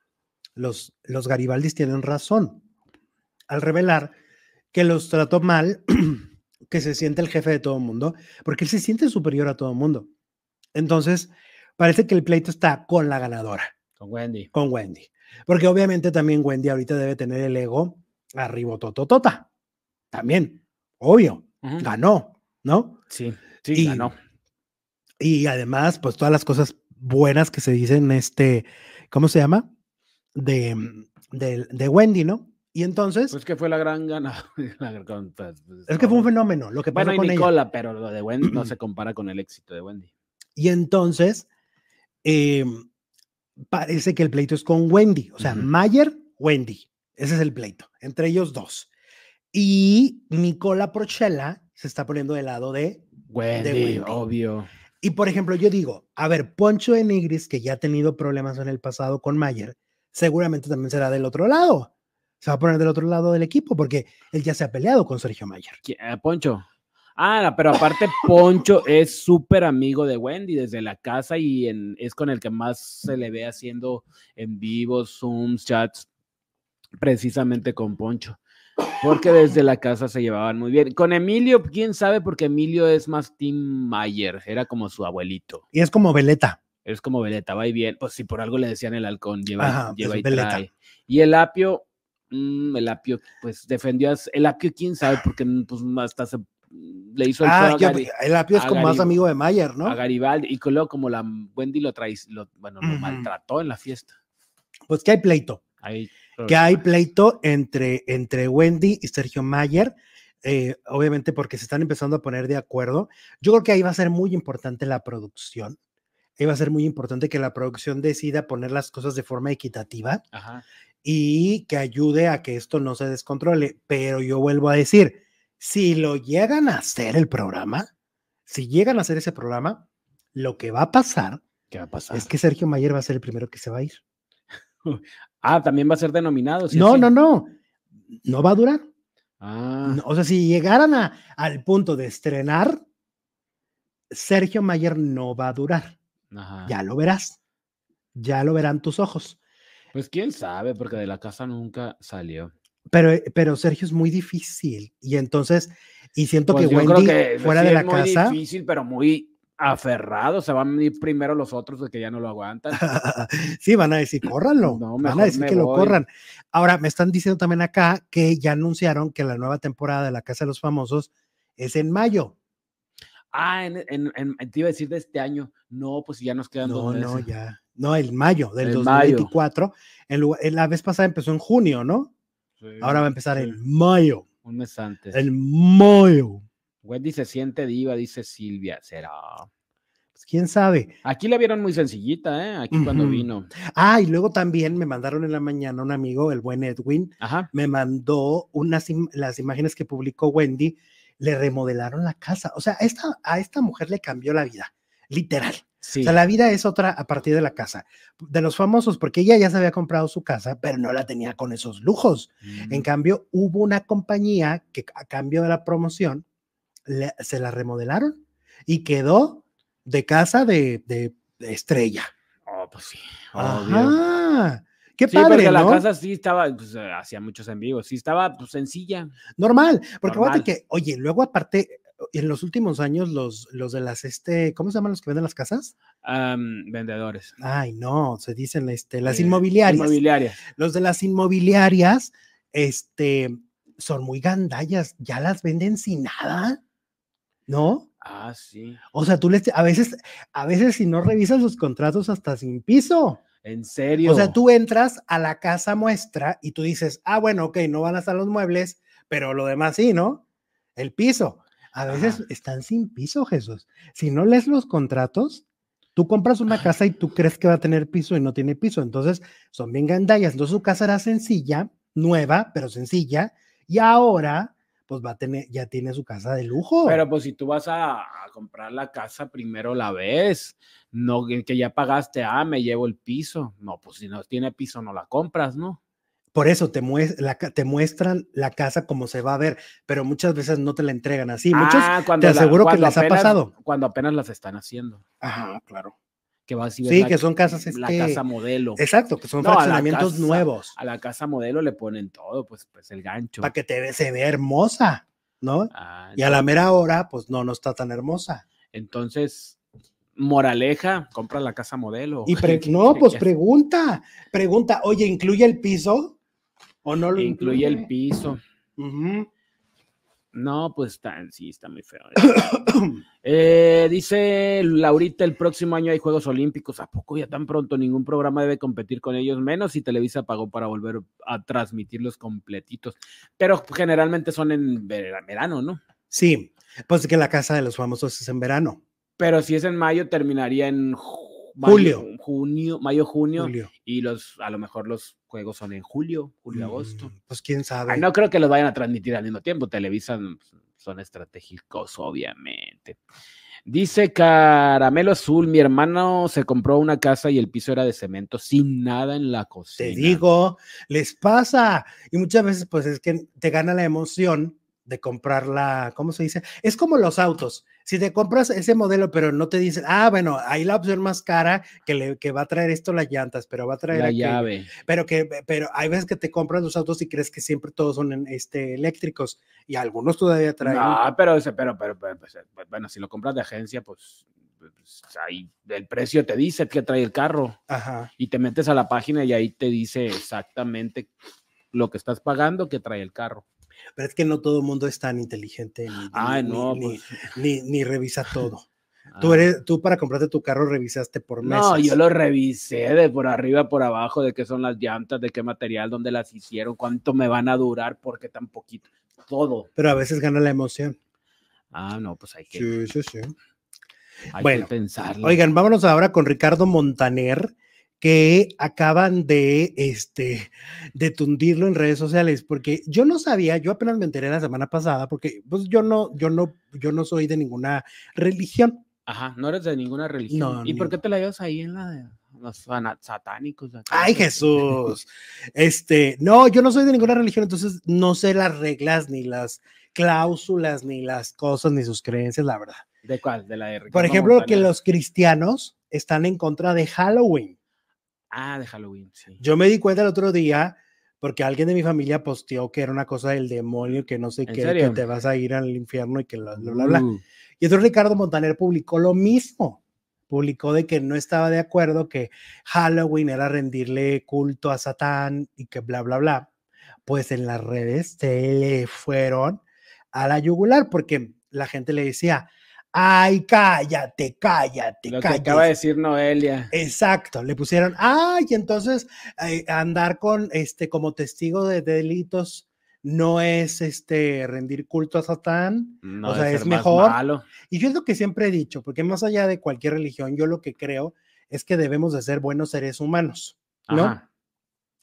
Los, los Garibaldis tienen razón. al revelar que los trató mal, [CLEARS THROAT] que se siente el jefe de todo el mundo, porque él se siente superior a todo el mundo. Entonces, parece que el pleito está con la ganadora. Con Wendy. Con Wendy. Porque obviamente también Wendy ahorita debe tener el ego arriba tototota. También, obvio, ganó, ¿no? Sí, sí, ganó. Y además, pues todas las cosas buenas que se dicen, este, ¿cómo se llama? De, de, de Wendy, ¿no? Y entonces. Pues que fue la gran gana. [LAUGHS] Pues, es que fue un fenómeno. Lo que pasó bueno, y Nicola, pero lo de Wendy no [CLEARS THROAT] se compara con el éxito de Wendy. Y entonces, eh, parece que el pleito es con Wendy. O sea, Mayer, Wendy. Ese es el pleito, entre ellos dos. Y Nicola Prochella se está poniendo del lado de Wendy, obvio. Y por ejemplo, yo digo, a ver, Poncho de Nigris, que ya ha tenido problemas en el pasado con Mayer, seguramente también será del otro lado se va a poner del otro lado del equipo porque él ya se ha peleado con Sergio Mayer. Eh, Poncho. Ah, pero aparte [LAUGHS] Poncho es súper amigo de Wendy desde la casa y es con el que más se le ve haciendo en vivo, Zooms, chats, precisamente con Poncho. Porque desde la casa se llevaban muy bien. Con Emilio, quién sabe, porque Emilio es más Tim Mayer, era como su abuelito. Y es como Veleta. Es como Veleta, va y bien. Pues si por algo le decían el halcón, lleva, lleva y trae. Y el apio, Mm, el apio, pues defendió a, el apio, quién sabe, porque mm, pues hasta se mm, le hizo el ah, el apio es como más amigo de Mayer, ¿no? A Garibaldi, y luego como la Wendy lo trae, lo, bueno, lo maltrató en la fiesta. Pues que hay pleito. Que hay pleito entre, entre Wendy y Sergio Mayer. Eh, obviamente porque se están empezando a poner de acuerdo. Yo creo que ahí va a ser muy importante la producción. Ahí va a ser muy importante que la producción decida poner las cosas de forma equitativa. Ajá y que ayude a que esto no se descontrole. Pero yo vuelvo a decir, si lo llegan a hacer el programa, si llegan a hacer ese programa, lo que va a pasar, ¿Qué va a pasar? es que Sergio Mayer va a ser el primero que se va a ir. [LAUGHS] ah, también va a ser denominado. no, no, no, no va a durar. Ah. o sea, si llegaran a, al punto de estrenar, Sergio Mayer no va a durar. Ya lo verás. Ya lo verán tus ojos. Pues quién sabe, porque de la casa nunca salió. Pero, pero Sergio es muy difícil. Y entonces, y siento que pues Wendy fuera de la muy casa. difícil, pero muy aferrado. Se van a ir primero los otros de que ya no lo aguantan. [LAUGHS] sí, van a decir, córranlo. van a decir que lo corran. Ahora, me están diciendo también acá que ya anunciaron que la nueva temporada de La Casa de los Famosos es en mayo. Ah, en, en, te iba a decir de este año. No, pues ya nos quedan dos meses. No, ya. No, el mayo del 2024. En, la vez pasada empezó en junio, ¿no? Ahora va a empezar en mayo. Un mes antes. El mayo. Wendy se siente diva, dice Silvia. ¿Será? Pues quién sabe. Aquí la vieron muy sencillita, ¿eh? Aquí cuando vino. Ah, y luego también me mandaron en la mañana un amigo, el buen Edwin, me mandó unas las imágenes que publicó Wendy, le remodelaron la casa. O sea, esta, a esta mujer le cambió la vida, literal. O sea, la vida es otra a partir de la casa. De los famosos, porque ella ya se había comprado su casa, pero no la tenía con esos lujos. En mm. cambio, hubo una compañía que a cambio de la promoción se la remodelaron y quedó de casa de, de, estrella. Oh, pues sí. Ajá. Qué padre, porque la casa sí estaba, pues, hacía muchos en vivo, sí estaba pues, sencilla. Normal, porque fíjate que, oye, luego aparte, en los últimos años los, los de las, este, ¿cómo se llaman los que venden las casas? vendedores. Ay, no, se dicen, este, las eh, inmobiliarias. Inmobiliarias. Los de las inmobiliarias, este, son muy gandallas, ya las venden sin nada, ¿no? Ah, sí. O sea, tú les, a veces, a veces si no revisas los contratos hasta sin piso. ¿En serio? O sea, tú entras a la casa muestra y tú dices, ah, bueno, ok, no van a estar los muebles, pero lo demás sí, ¿no? El piso. A veces están sin piso, Jesús. Si no lees los contratos, tú compras una casa y tú crees que va a tener piso y no tiene piso. Entonces, son bien gandallas. Entonces, su casa era sencilla, nueva, pero sencilla. Y ahora, pues va a tener, ya tiene su casa de lujo. Pero pues si tú vas a, comprar la casa, primero la ves. No que ya pagaste, ah, me llevo el piso. No, pues si no tiene piso, no la compras, ¿no? Por eso te, te, muestran la casa como se va a ver, pero muchas veces no te la entregan así. Muchos ah, te aseguro que les ha pasado. Cuando apenas las están haciendo. Ajá, claro. Que va así. Sí, que son casas. La este, casa modelo. Exacto, que son No, a la fraccionamientos casa- nuevos. A la casa modelo le ponen todo, pues, pues el gancho. Para que te se vea hermosa, ¿no? Ah, Y a la mera hora, pues no, no está tan hermosa. Entonces, moraleja, compra la casa modelo. Y [LAUGHS] no, pues pregunta, pregunta, oye, ¿incluye el piso? ¿O no lo Incluye el piso. Ujú. No, pues está, sí, está muy feo. [COUGHS] Eh, dice Laurita, el próximo año hay Juegos Olímpicos. ¿A poco ya tan pronto? Ningún programa debe competir con ellos, menos si Televisa pagó para volver a transmitirlos completitos. Pero generalmente son en ver- verano, ¿no? Sí, pues que la casa de los famosos es en verano, Pero si es en mayo, terminaría en mayo, Julio. junio, mayo, junio, Julio. y los, a lo mejor los juegos son en julio, julio, agosto. Mm, Pues quién sabe. Ay, no creo que los vayan a transmitir al mismo tiempo. Televisa mm, son estratégicos, obviamente. Dice Caramelo Azul, mi hermano se compró una casa y el piso era de cemento sin nada en la cocina. Te digo, les pasa. Y muchas veces, pues es que te gana la emoción de comprarla, ¿cómo se dice? Es como los autos. Si te compras ese modelo, pero no te dicen, ah, bueno, hay la opción más cara que, le, que va a traer esto las llantas, pero va a traer la aquello. llave. Pero que, pero hay veces que te compras los autos y crees que siempre todos son en- este, eléctricos y algunos todavía traen. No, pero, ese- pero, pero, pero, pues, eh, bueno, si lo compras de agencia, pues, pues, ahí el precio te dice que trae el carro Ajá. y te metes a la página y ahí te dice exactamente lo que estás pagando que trae el carro. Pero es que no todo el mundo es tan inteligente ni, Ay, ni- no, ni- pues. ni, ni revisa todo. [LAUGHS] Tú, ah. eres, tú para comprarte tu carro revisaste por meses. No, yo lo revisé de por arriba, por abajo, de qué son las llantas, de qué material, dónde las hicieron, cuánto me van a durar, por qué tan poquito. Todo. Pero a veces gana la emoción. Ah, no, pues hay que, Sí, sí, sí. hay bueno, que pensarlo. Oigan, vámonos ahora con Ricardo Montaner, que acaban de, este, de tundirlo en redes sociales, porque yo no sabía, yo apenas me enteré la semana pasada, porque pues yo no, yo no, yo no soy de ninguna religión. Ajá, no eres de ninguna religión. No, ¿Y por qué te la llevas ahí en la de los satánicos? acá? Ay, Jesús. Este, no, yo no soy de ninguna religión, entonces no sé las reglas, ni las cláusulas, ni las cosas, ni sus creencias, la verdad. ¿De cuál? De la de Por ejemplo, que los cristianos están en contra de Halloween. Ah, de Halloween, sí. Yo me di cuenta el otro día porque alguien de mi familia posteó que era una cosa del demonio, que no sé ¿En qué, que serio? te vas a ir al infierno y que bla, bla, bla, bla. Uh, Y entonces Ricardo Montaner publicó lo mismo. Publicó de que no estaba de acuerdo, que Halloween era rendirle culto a Satán y que bla, bla, bla. Pues en las redes se le fueron a la yugular porque la gente le decía, ay, cállate, cállate, lo que acaba cállate. de decir Noelia. Exacto, le pusieron, ay, entonces eh, andar con este como testigo de delitos no es este rendir culto a Satán. No o sea, es mejor. malo. Y yo es lo que siempre he dicho, porque más allá de cualquier religión, yo lo que creo es que debemos de ser buenos seres humanos, ¿no? Ajá.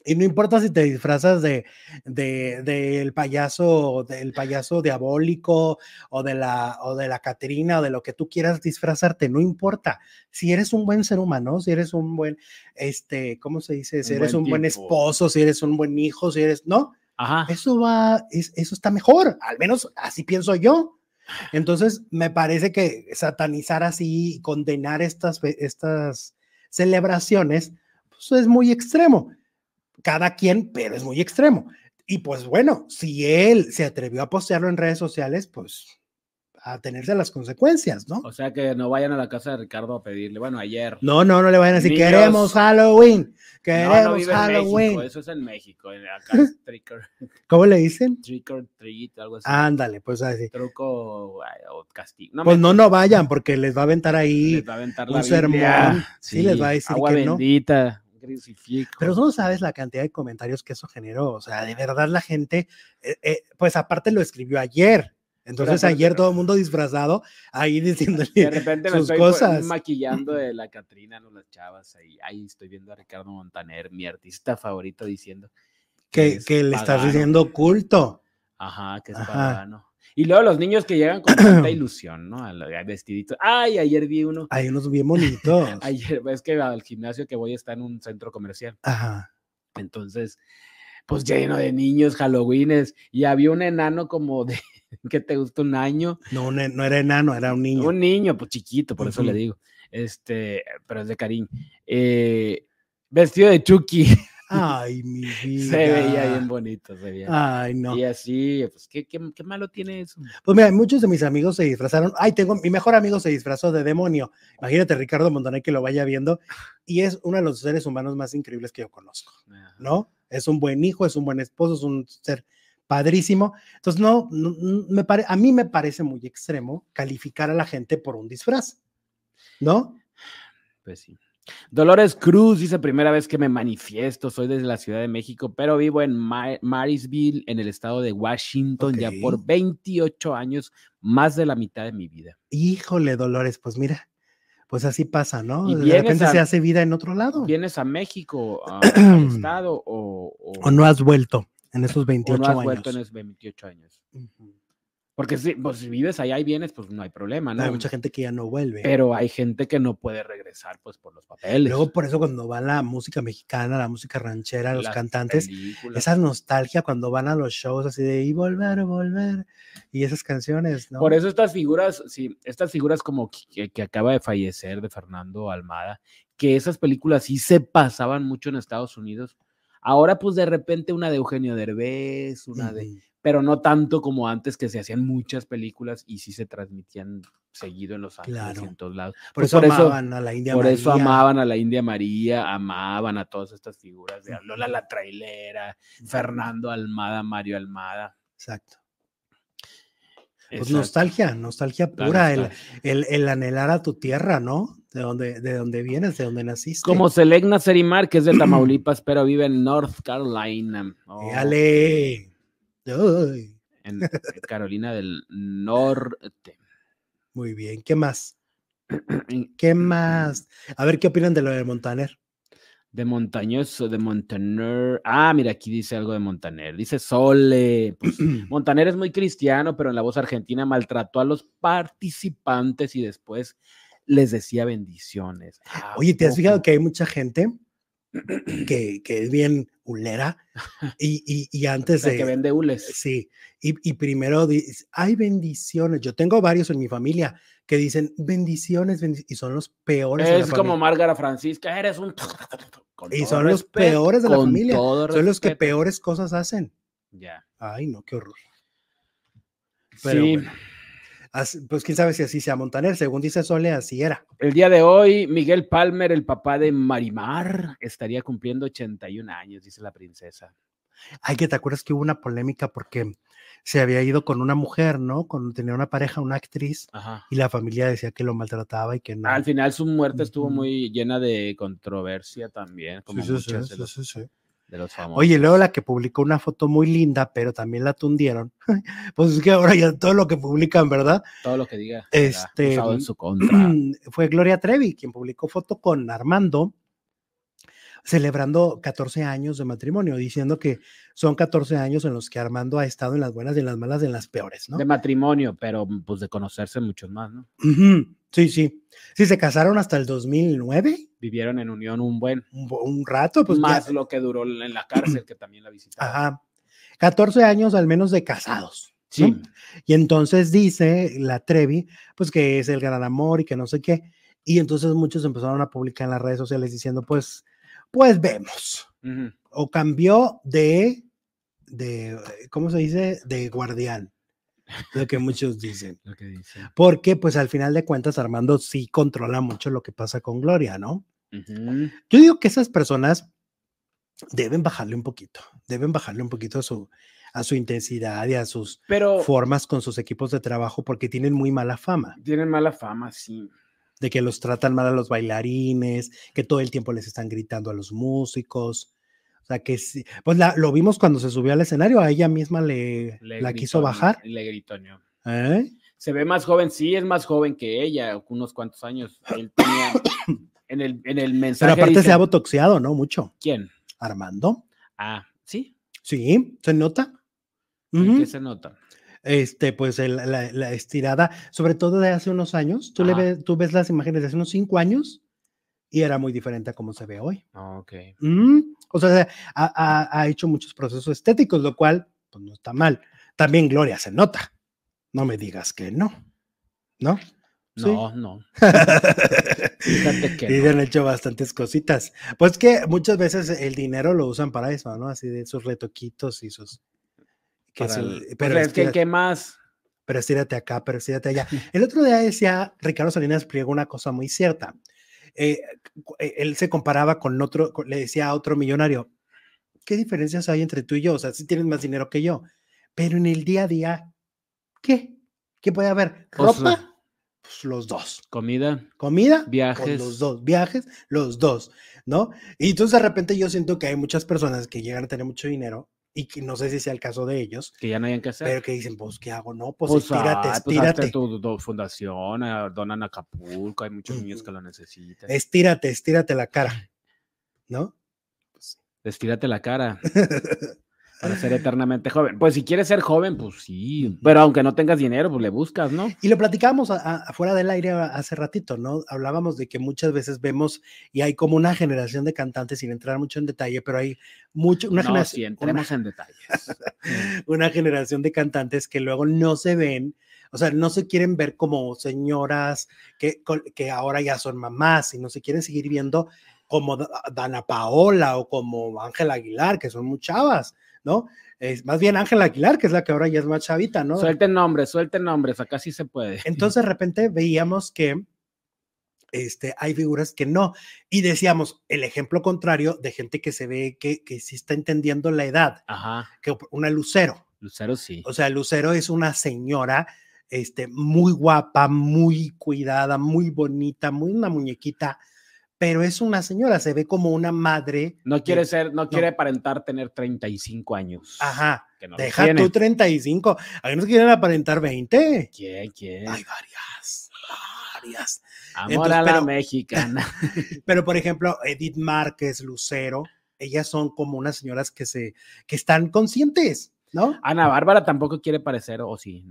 Y no importa si te disfrazas de, de, del payaso, del payaso diabólico o de la, o de la Catrina o de lo que tú quieras disfrazarte, no importa. Si eres un buen ser humano, si eres un buen, este, ¿cómo se dice? Si Un eres buen un buen esposo, si eres un buen hijo, si eres, no, Ajá. eso va, es- eso está mejor, al menos así pienso yo. Entonces, me parece que satanizar así, condenar estas, estas celebraciones, pues es muy extremo. Cada quien, pero es muy extremo. Y pues bueno, si él se atrevió a postearlo en redes sociales, pues a tenerse las consecuencias, ¿no? O sea que no vayan a la casa de Ricardo a pedirle. Bueno, ayer. No, no, no le vayan a decir, Niños- queremos Halloween, No, queremos no vive en Halloween. México, eso es en México. en- Acá es [LAUGHS] trick or, [LAUGHS] ¿Cómo le dicen? trick or treat, algo así. Ándale, pues así. Truco o castigo. No Pues me- no, no vayan, porque les va a aventar ahí. les va a aventar un la sermón. Sí, les va a decir agua que no. bendita, un crucifijo. Pero tú no sabes la cantidad de comentarios que eso generó. O sea, de verdad la gente, eh, eh, pues aparte lo escribió ayer. Entonces ayer todo el mundo disfrazado ahí diciéndole de repente me sus estoy cosas. maquillando de la Catrina, no las chavas ahí. Ahí estoy viendo a Ricardo Montaner, mi artista favorito, diciendo que, es que le estás diciendo culto. Ajá, que es Ajá. pagano. Y luego los niños que llegan con tanta [CLEARS THROAT] ilusión, ¿no? Al- al Vestidito. Ay, ayer vi uno. Hay unos bien bonitos. [LAUGHS] Ayer, es que al gimnasio que voy está en un centro comercial. Ajá. Entonces, pues lleno de niños, Halloweenes. Y había un enano como de, [LAUGHS] que te gusta un año. No, no era enano, era un niño. Un niño, pues chiquito, por eso le digo. Este, pero es de Karim. Eh, vestido de Chucky. [LAUGHS] Ay, mi vida. [LAUGHS] Se veía bien bonito, se veía. Ay, no. Y así, pues, ¿qué, qué, qué malo tiene eso? Pues mira, muchos de mis amigos se disfrazaron. Ay, tengo, mi mejor amigo se disfrazó de demonio. Imagínate Ricardo Montaner que lo vaya viendo. Y es uno de los seres humanos más increíbles que yo conozco, Ajá. ¿no? Es un buen hijo, es un buen esposo, es un ser padrísimo. Entonces, no, no, no, me pare, a mí me parece muy extremo calificar a la gente por un disfraz, ¿no? Pues sí. Dolores Cruz dice, primera vez que me manifiesto, soy desde la Ciudad de México, pero vivo en Ma- Marysville, en el estado de Washington, ya por 28 años, más de la mitad de mi vida. Híjole, Dolores, pues mira, pues así pasa, ¿no? Y De repente a- se hace vida en otro lado. ¿Vienes a México, a- al [CLEARS THROAT] estado, o, o- O no has vuelto en esos o 28 no has años. vuelto en esos 28 años? Ujú. Porque si, pues, si vives allá y vienes, pues no hay problema, ¿no? Hay mucha gente que ya no vuelve. Pero hay gente que no puede regresar, pues, por los papeles. Luego, por eso, cuando va la música mexicana, la música ranchera, los las cantantes, películas. esa nostalgia cuando van a los shows así de y volver, volver, y esas canciones, ¿no? Por eso estas figuras, sí, estas figuras como que, que acaba de fallecer de Fernando Almada, que esas películas sí se pasaban mucho en Estados Unidos. Ahora, pues de repente una de Eugenio Derbez, una de. Pero no tanto como antes que se hacían muchas películas y sí se transmitían seguido en Los Ángeles y en todos lados. Por Pues eso por eso- amaban a la India Por eso María. amaban a la India María, amaban a todas estas figuras de Lola la trailera, Fernando Almada, Mario Almada. Exacto. Pues Exacto. nostalgia, nostalgia pura, el, nostalgia. el, el anhelar a tu tierra, ¿no? De donde, de donde vienes, de donde naciste. Como Selegna Serimar, que es de [CLEARS THROAT] Tamaulipas, pero vive en North Carolina. Oh, Éale. Ay, En Carolina del Norte. muy bien, ¿qué más? [CLEARS THROAT] ¿Qué más? A ver qué opinan de lo de Montaner. De Montañoso, de Montaner. Ah, mira, aquí dice algo de Montaner. Dice Sole. Pues, [CLEARS THROAT] Montaner es muy cristiano, pero en la voz argentina maltrató a los participantes y después les decía bendiciones. ¿A Oye, ¿te has fijado que hay mucha gente que, que es bien hulera? [LAUGHS] Y, y, y antes La de... que vende hules. Sí, y, y primero dice, hay bendiciones. Yo tengo varios en mi familia que dicen bendiciones, bendic-", y son los peores. Es como familia. Márgara Francisca, eres un... Y son los respeto, peores de la familia, Son los que peores cosas hacen. Ya. Ay, no, qué horror. Pero sí, bueno, pues quién sabe si así sea Montaner. Según dice Sole, así era. el día de hoy, Miguel Palmer, el papá de Marimar, estaría cumpliendo 81 años, dice la princesa. Ay, que te acuerdas que hubo una polémica porque se había ido con una mujer, ¿no? Con, tenía una pareja, una actriz, Ajá. y la familia decía que lo maltrataba y que no. Al final su muerte estuvo muy llena de controversia también, como Sí, sí, muchas sí, de, sí, los, sí, sí. De los famosos. Oye, luego la que publicó una foto muy linda, pero también la tundieron. [LAUGHS] Pues es que ahora ya todo lo que publican, ¿verdad? Todo lo que diga Este, en su contra. [CLEARS THROAT] Fue Gloria Trevi quien publicó foto con Armando celebrando 14 años de matrimonio, diciendo que son 14 años en los que Armando ha estado en las buenas y en las malas y en las peores, ¿no? De matrimonio, pero pues de conocerse muchos más, ¿no? Sí, sí. Sí, se casaron hasta el 2009, Vivieron en unión un buen, un, rato, pues ya- más lo que duró en la cárcel, que también la visitaba. Ajá. 14 años al menos de casados. ¿no? Sí, Y entonces dice la Trevi, pues que es el gran amor y que no sé qué. Y entonces muchos empezaron a publicar en las redes sociales diciendo, pues, pues vemos. O cambió de, de, ¿cómo se dice? De guardián. Lo que muchos dicen. [LAUGHS] lo que dice. Porque, pues, al final de cuentas, Armando sí controla mucho lo que pasa con Gloria, ¿no? Yo digo que esas personas deben bajarle un poquito, deben bajarle un poquito a su, a su intensidad y a sus Pero formas con sus equipos de trabajo porque tienen muy mala fama, tienen mala fama, sí. De que los tratan mal a los bailarines, que todo el tiempo les están gritando a los músicos. O sea que sí, pues la- lo vimos cuando se subió al escenario, a ella misma le, Le la quiso bajar. Le gritoneó. ¿eh? Se ve más joven, sí, es más joven que ella, unos cuantos años. Él tenía en el, en el mensaje. Pero aparte dice- se ha botoxeado, ¿no? Mucho. ¿Quién? Armando, Ah, sí. sí, se nota. ¿En Ujú. qué se nota? Este, pues el- la, la estirada, sobre todo de hace unos años. Tú, le Ajá. ves, tú ves las imágenes de hace unos cinco años y era muy diferente a cómo se ve hoy. Ah, Ok. Mm, O sea, ha, ha- ha hecho muchos procesos estéticos, lo cual pues, no está mal. También Gloria se nota. No me digas que no, ¿no? No, no. [LAUGHS] Fíjate que y han hecho bastantes cositas. Pues que muchas veces el dinero lo usan para eso, ¿no? Así de sus retoquitos y sus. Pero es que, ¿qué más? Pero estírate acá, pero estírate allá. El otro día decía Ricardo Salinas Priego una cosa muy cierta. Eh, eh, él se comparaba con otro, le decía a otro millonario, ¿qué diferencias hay entre tú y yo? O sea, si tienes más dinero que yo, pero en el día a día, ¿qué? ¿Qué puede haber? ¿Ropa? Pues los dos. Comida. Comida. Pues, Viajes. los dos. Viajes, los dos, ¿no? Y entonces de repente yo siento que hay muchas personas que llegan a tener mucho dinero y que no sé si sea el caso de ellos. Que ya no hayan que hacer. Pero que dicen, pues, ¿qué hago? No, pues, pues estírate, ah, pues, estírate. tu, fundación, eh, donan Acapulco, hay muchos niños que lo necesitan. Estírate, estírate la cara, ¿no? Estírate la cara. [LAUGHS] Para ser eternamente joven. Pues si quieres ser joven, pues sí, pero aunque no tengas dinero, pues le buscas, ¿no? Y lo platicábamos afuera del aire hace ratito, ¿no? Hablábamos de que muchas veces vemos y hay como una generación de cantantes, sin entrar mucho en detalle, pero hay mucho, una generación. Sí, entremos en detalles. [LAUGHS] una generación de cantantes que luego no se ven o sea, no se quieren ver como señoras que, que ahora ya son mamás, sino se quieren seguir viendo como Dana Paola o como Ángela Aguilar, que son muy chavas. ¿No? Es más bien Ángela Aguilar, que es la que ahora ya es más chavita, ¿no? Suelten nombres, suelten nombres, acá sí se puede. Entonces de repente veíamos que este, hay figuras que no. Y decíamos el ejemplo contrario de gente que se ve que, que sí está entendiendo la edad. Ajá. Que una Lucero. Lucero sí. O sea, Lucero es una señora este, muy guapa, muy cuidada, muy bonita, muy una muñequita pero es una señora, se ve como una madre. No quiere ser, no, quiere aparentar tener 35 años. Ajá. Deja tú 35. Algunos quieren aparentar 20. ¿Quién, quién? Hay varias, varias. Amor a la mexicana. [LAUGHS] pero, por ejemplo, Edith Márquez, Lucero, ellas son como unas señoras que se, que están conscientes, ¿no? Ana Bárbara tampoco quiere parecer, o sí.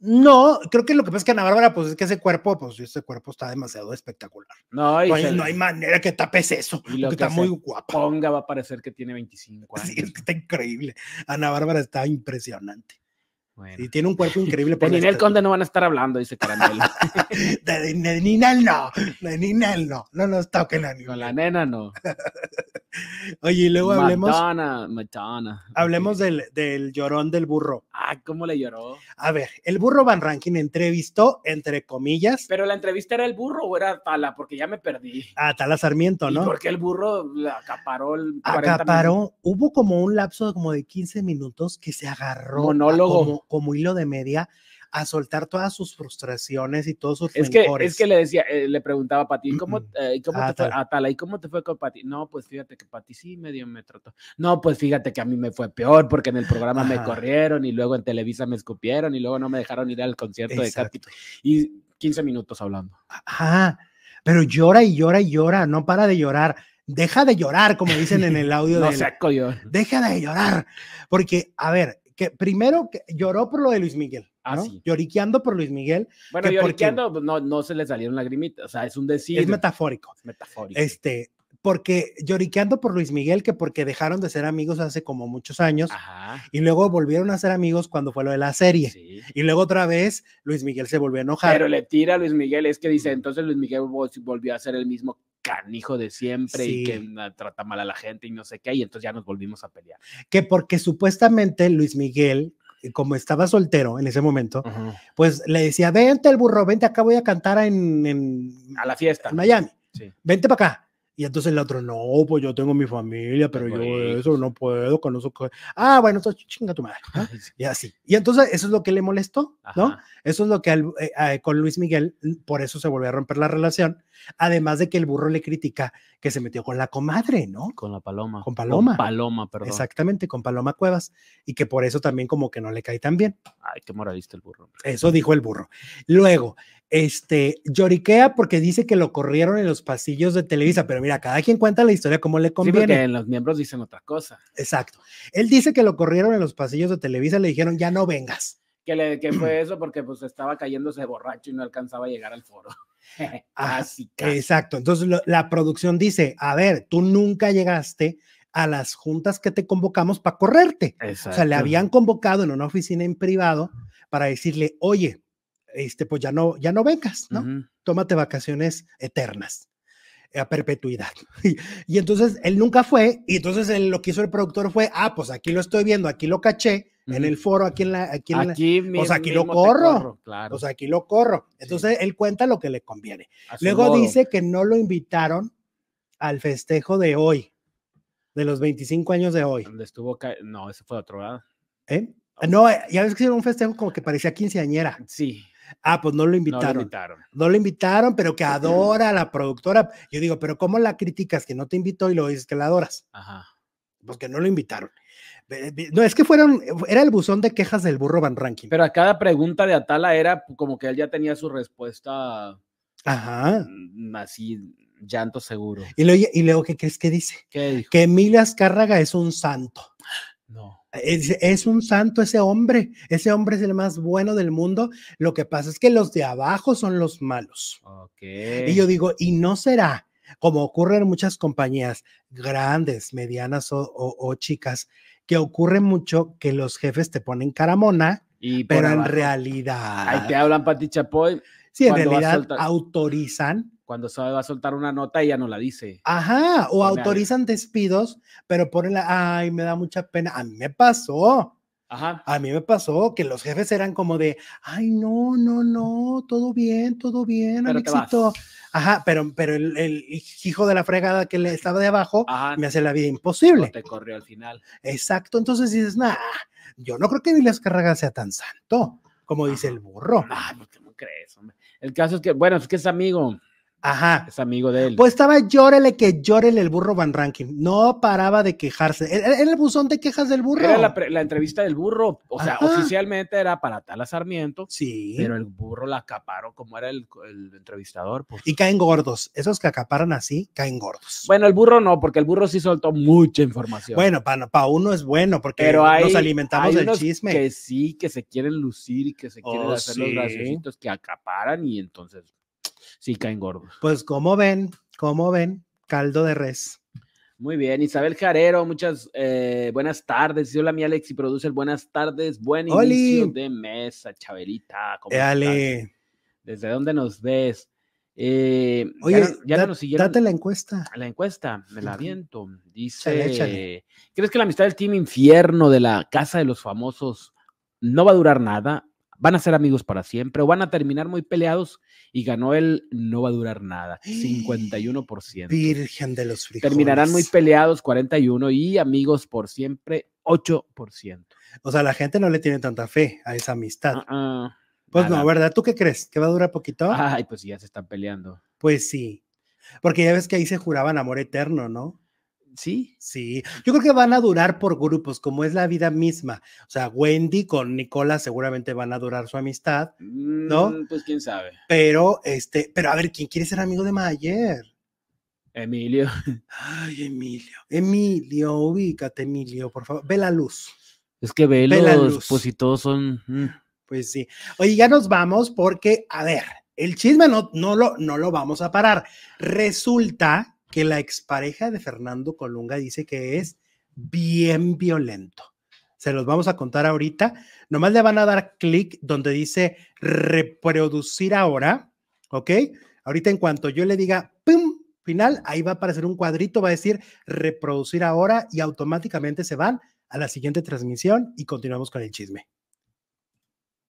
No, creo que lo que pasa es que Ana Bárbara, pues es que ese cuerpo, pues ese cuerpo está demasiado espectacular. No, no, hay, manera que tapes eso, y lo que está muy guapa. Ponga va a parecer que tiene 25 años. [LAUGHS] Sí, es que está increíble. Ana Bárbara está impresionante. Y tiene un cuerpo increíble. de Ninel Conde no van a estar hablando, dice Caramelo. [LAUGHS] de, Ninel no, de Ninel no, no nos toquen a Con la nena no. [LAUGHS] Oye, y luego hablemos. Madonna, Madonna. Hablemos del, del, llorón del burro. Ah, ¿cómo le lloró? A ver, el burro Van Ranking entrevistó, entre comillas. Pero la entrevista era el burro o era Tala, porque ya me perdí. Ah, Tala Sarmiento, ¿no? ¿Y porque el burro acaparó el. Acaparó, hubo como un lapso como de 15 minutos que se agarró. Monólogo. como hilo de media a soltar todas sus frustraciones y todos sus es que Es que le decía, eh, le preguntaba a Pati, ¿cómo, eh, cómo ah, te fue, a Tala, ¿y cómo te fue con Pati? No, pues fíjate que Pati sí medio me trató. No, pues fíjate que a mí me fue peor porque en el programa me corrieron y luego en Televisa me escupieron y luego no me dejaron ir al concierto de Katy. Y 15 minutos hablando. Ajá, pero llora y llora y llora, no para de llorar deja de llorar, como dicen en el audio. [LAUGHS] no saco yo. Deja de llorar. Porque, a ver, que primero que lloró por lo de Luis Miguel. Ah, Lloriqueando por Luis Miguel. Bueno, lloriqueando pues, no, no se le salieron lagrimitas, o sea, es un decir. Es metafórico. Es metafórico. Este, porque lloriqueando por Luis Miguel, que porque dejaron de ser amigos hace como muchos años, y luego volvieron a ser amigos cuando fue lo de la serie. Y luego otra vez Luis Miguel se volvió a enojar. Pero le tira a Luis Miguel, es que dice, entonces Luis Miguel volvió a ser el mismo canijo de siempre y que trata mal a la gente y no sé qué, y entonces ya nos volvimos a pelear. Que porque supuestamente Luis Miguel, como estaba soltero en ese momento, pues le decía, vente el burro, vente acá, voy a cantar en, a la fiesta. En Miami. Vente para acá. Y entonces el otro, no, pues yo tengo mi familia, pero yo eso no puedo, con eso. Ah, bueno, entonces chinga tu madre. [LAUGHS] Y así. Y entonces eso es lo que le molestó, ¿no? Eso es lo que eh, con Luis Miguel, por eso se volvió a romper la relación. Además de que el burro le critica que se metió con la comadre, ¿no? Con la paloma. Con Paloma. Con paloma, perdón. Exactamente, con Paloma Cuevas. Y que por eso también como que no le cae tan bien. Ay, qué moralista el burro. Eso dijo el burro. Luego, este, lloriquea porque dice que lo corrieron en los pasillos de Televisa, pero mira, cada quien cuenta la historia como le conviene. Sí, porque los miembros dicen otra cosa. Exacto. Él dice que lo corrieron en los pasillos de Televisa, le dijeron, ya no vengas. Que, le, que fue [CLEARS THROAT] eso porque pues estaba cayéndose borracho y no alcanzaba a llegar al foro. [LAUGHS] Así Exacto. Entonces la producción dice, a ver, tú nunca llegaste a las juntas que te convocamos para correrte. O sea, le habían convocado en una oficina en privado para decirle, oye, este, pues ya no, ya no vengas, ¿no? Tómate vacaciones eternas a perpetuidad. [LAUGHS] Y, entonces él nunca fue, y entonces lo que hizo el productor fue, ah, pues aquí lo estoy viendo, aquí lo caché, en el foro, aquí en la, aquí, en pues aquí lo corro, claro. pues aquí lo corro. Entonces él cuenta lo que le conviene. Luego dice que no lo invitaron al festejo de hoy, de los 25 años de hoy. Donde estuvo, no, ese fue otro, ¿verdad? ¿Eh? No, ya ves que era un festejo como que parecía quinceañera. Sí. Ah, pues no lo invitaron. No lo invitaron. No lo invitaron, pero que [CLEARS THROAT] adora a la productora. Yo digo, pero ¿cómo la criticas que no te invitó y lo dices que la adoras? Ajá. Pues que no lo invitaron. No, es que fueron, era el buzón de quejas del burro Van Ranking. Pero a cada pregunta de Atala era como que él ya tenía su respuesta. Ajá. Mm, así, llanto seguro. Y luego, y luego ¿qué crees que dice? ¿Qué Que Emilia Azcárraga es un santo. No. Es, un santo ese hombre. Ese hombre es el más bueno del mundo. Lo que pasa es que los de abajo son los malos. Y yo digo, ¿y no será? Como ocurre en muchas compañías grandes, medianas o, chicas, que ocurre mucho que los jefes te ponen caramona, y pero en realidad. Ahí te hablan Pati Chapoy. Sí, en realidad autorizan cuando se va a soltar una nota, ella no la dice. Ajá, o autorizan despidos, pero ponen la, ay, me da mucha pena. A mí me pasó. Ajá. A mí me pasó que los jefes eran como de, ay, no, no, no, todo bien, todo bien, Alexito. Ajá, pero, pero el, hijo de la fregada que le estaba de abajo me hace la vida imposible. te corrió al final. Exacto, entonces dices, nah, yo no creo que Emilia Carraga sea tan santo, como dice el burro. Ah, porque no crees, hombre. El caso es que, bueno, es que es amigo. Ajá. Es amigo de él. Pues estaba llórele que llórele el burro Van Ranking. No paraba de quejarse. Era el buzón de quejas del burro. Era la, entrevista del burro. O sea, oficialmente era para Tala Sarmiento. Sí. Pero el burro la acaparó como era el, entrevistador. Pues. Y caen gordos. Esos que acaparan así, caen gordos. Bueno, el burro no, porque el burro sí soltó mucha información. Bueno, para pa uno es bueno, porque nos alimentamos del chisme. Que sí, que se quieren lucir y que se quieren oh, hacer los graciositos que acaparan y entonces sí caen gordos. Pues como ven, como ven, caldo de res. Muy bien, Isabel Jarero, muchas eh, buenas tardes. Hola, mi Alex y produce buenas tardes. Buen inicio de mesa, Chabelita. ¿cómo Dale. ¿Desde dónde nos ves? Eh, Oye, ya, nos siguieron. Date la encuesta. La encuesta, me la aviento. Dice: ¿Crees que la amistad del Team Infierno de la Casa de los Famosos no va a durar nada? Van a ser amigos para siempre o van a terminar muy peleados y ganó el no va a durar nada, [GASPS] 51%. Virgen de los frijoles. Terminarán muy peleados, 41 y amigos por siempre, 8%. O sea, la gente no le tiene tanta fe a esa amistad. Ah, ah, pues no, ¿verdad? ¿Tú qué crees? ¿Que va a durar poquito? Ay, pues ya se están peleando. Pues sí. Porque ya ves que ahí se juraban amor eterno, ¿no? Sí. Sí, yo creo que van a durar por grupos, como es la vida misma. O sea, Wendy con Nicola seguramente van a durar su amistad, ¿no? Mm, pues quién sabe. Pero, este, pero a ver, ¿quién quiere ser amigo de Mayer? Emilio. Ay, Emilio. Emilio, ubícate, Emilio, por favor. Ve la luz. Es que ve, la luz. pues si todos son. Mm. Pues sí. Oye, ya nos vamos porque, a ver, el chisme no, no, lo, no lo vamos a parar. Resulta que la expareja de Fernando Colunga dice que es bien violento. Se los vamos a contar ahorita. Nomás le van a dar clic donde dice reproducir ahora, ¿ok? Ahorita en cuanto yo le diga, ¡pum! Final, ahí va a aparecer un cuadrito, va a decir reproducir ahora y automáticamente se van a la siguiente transmisión y continuamos con el chisme.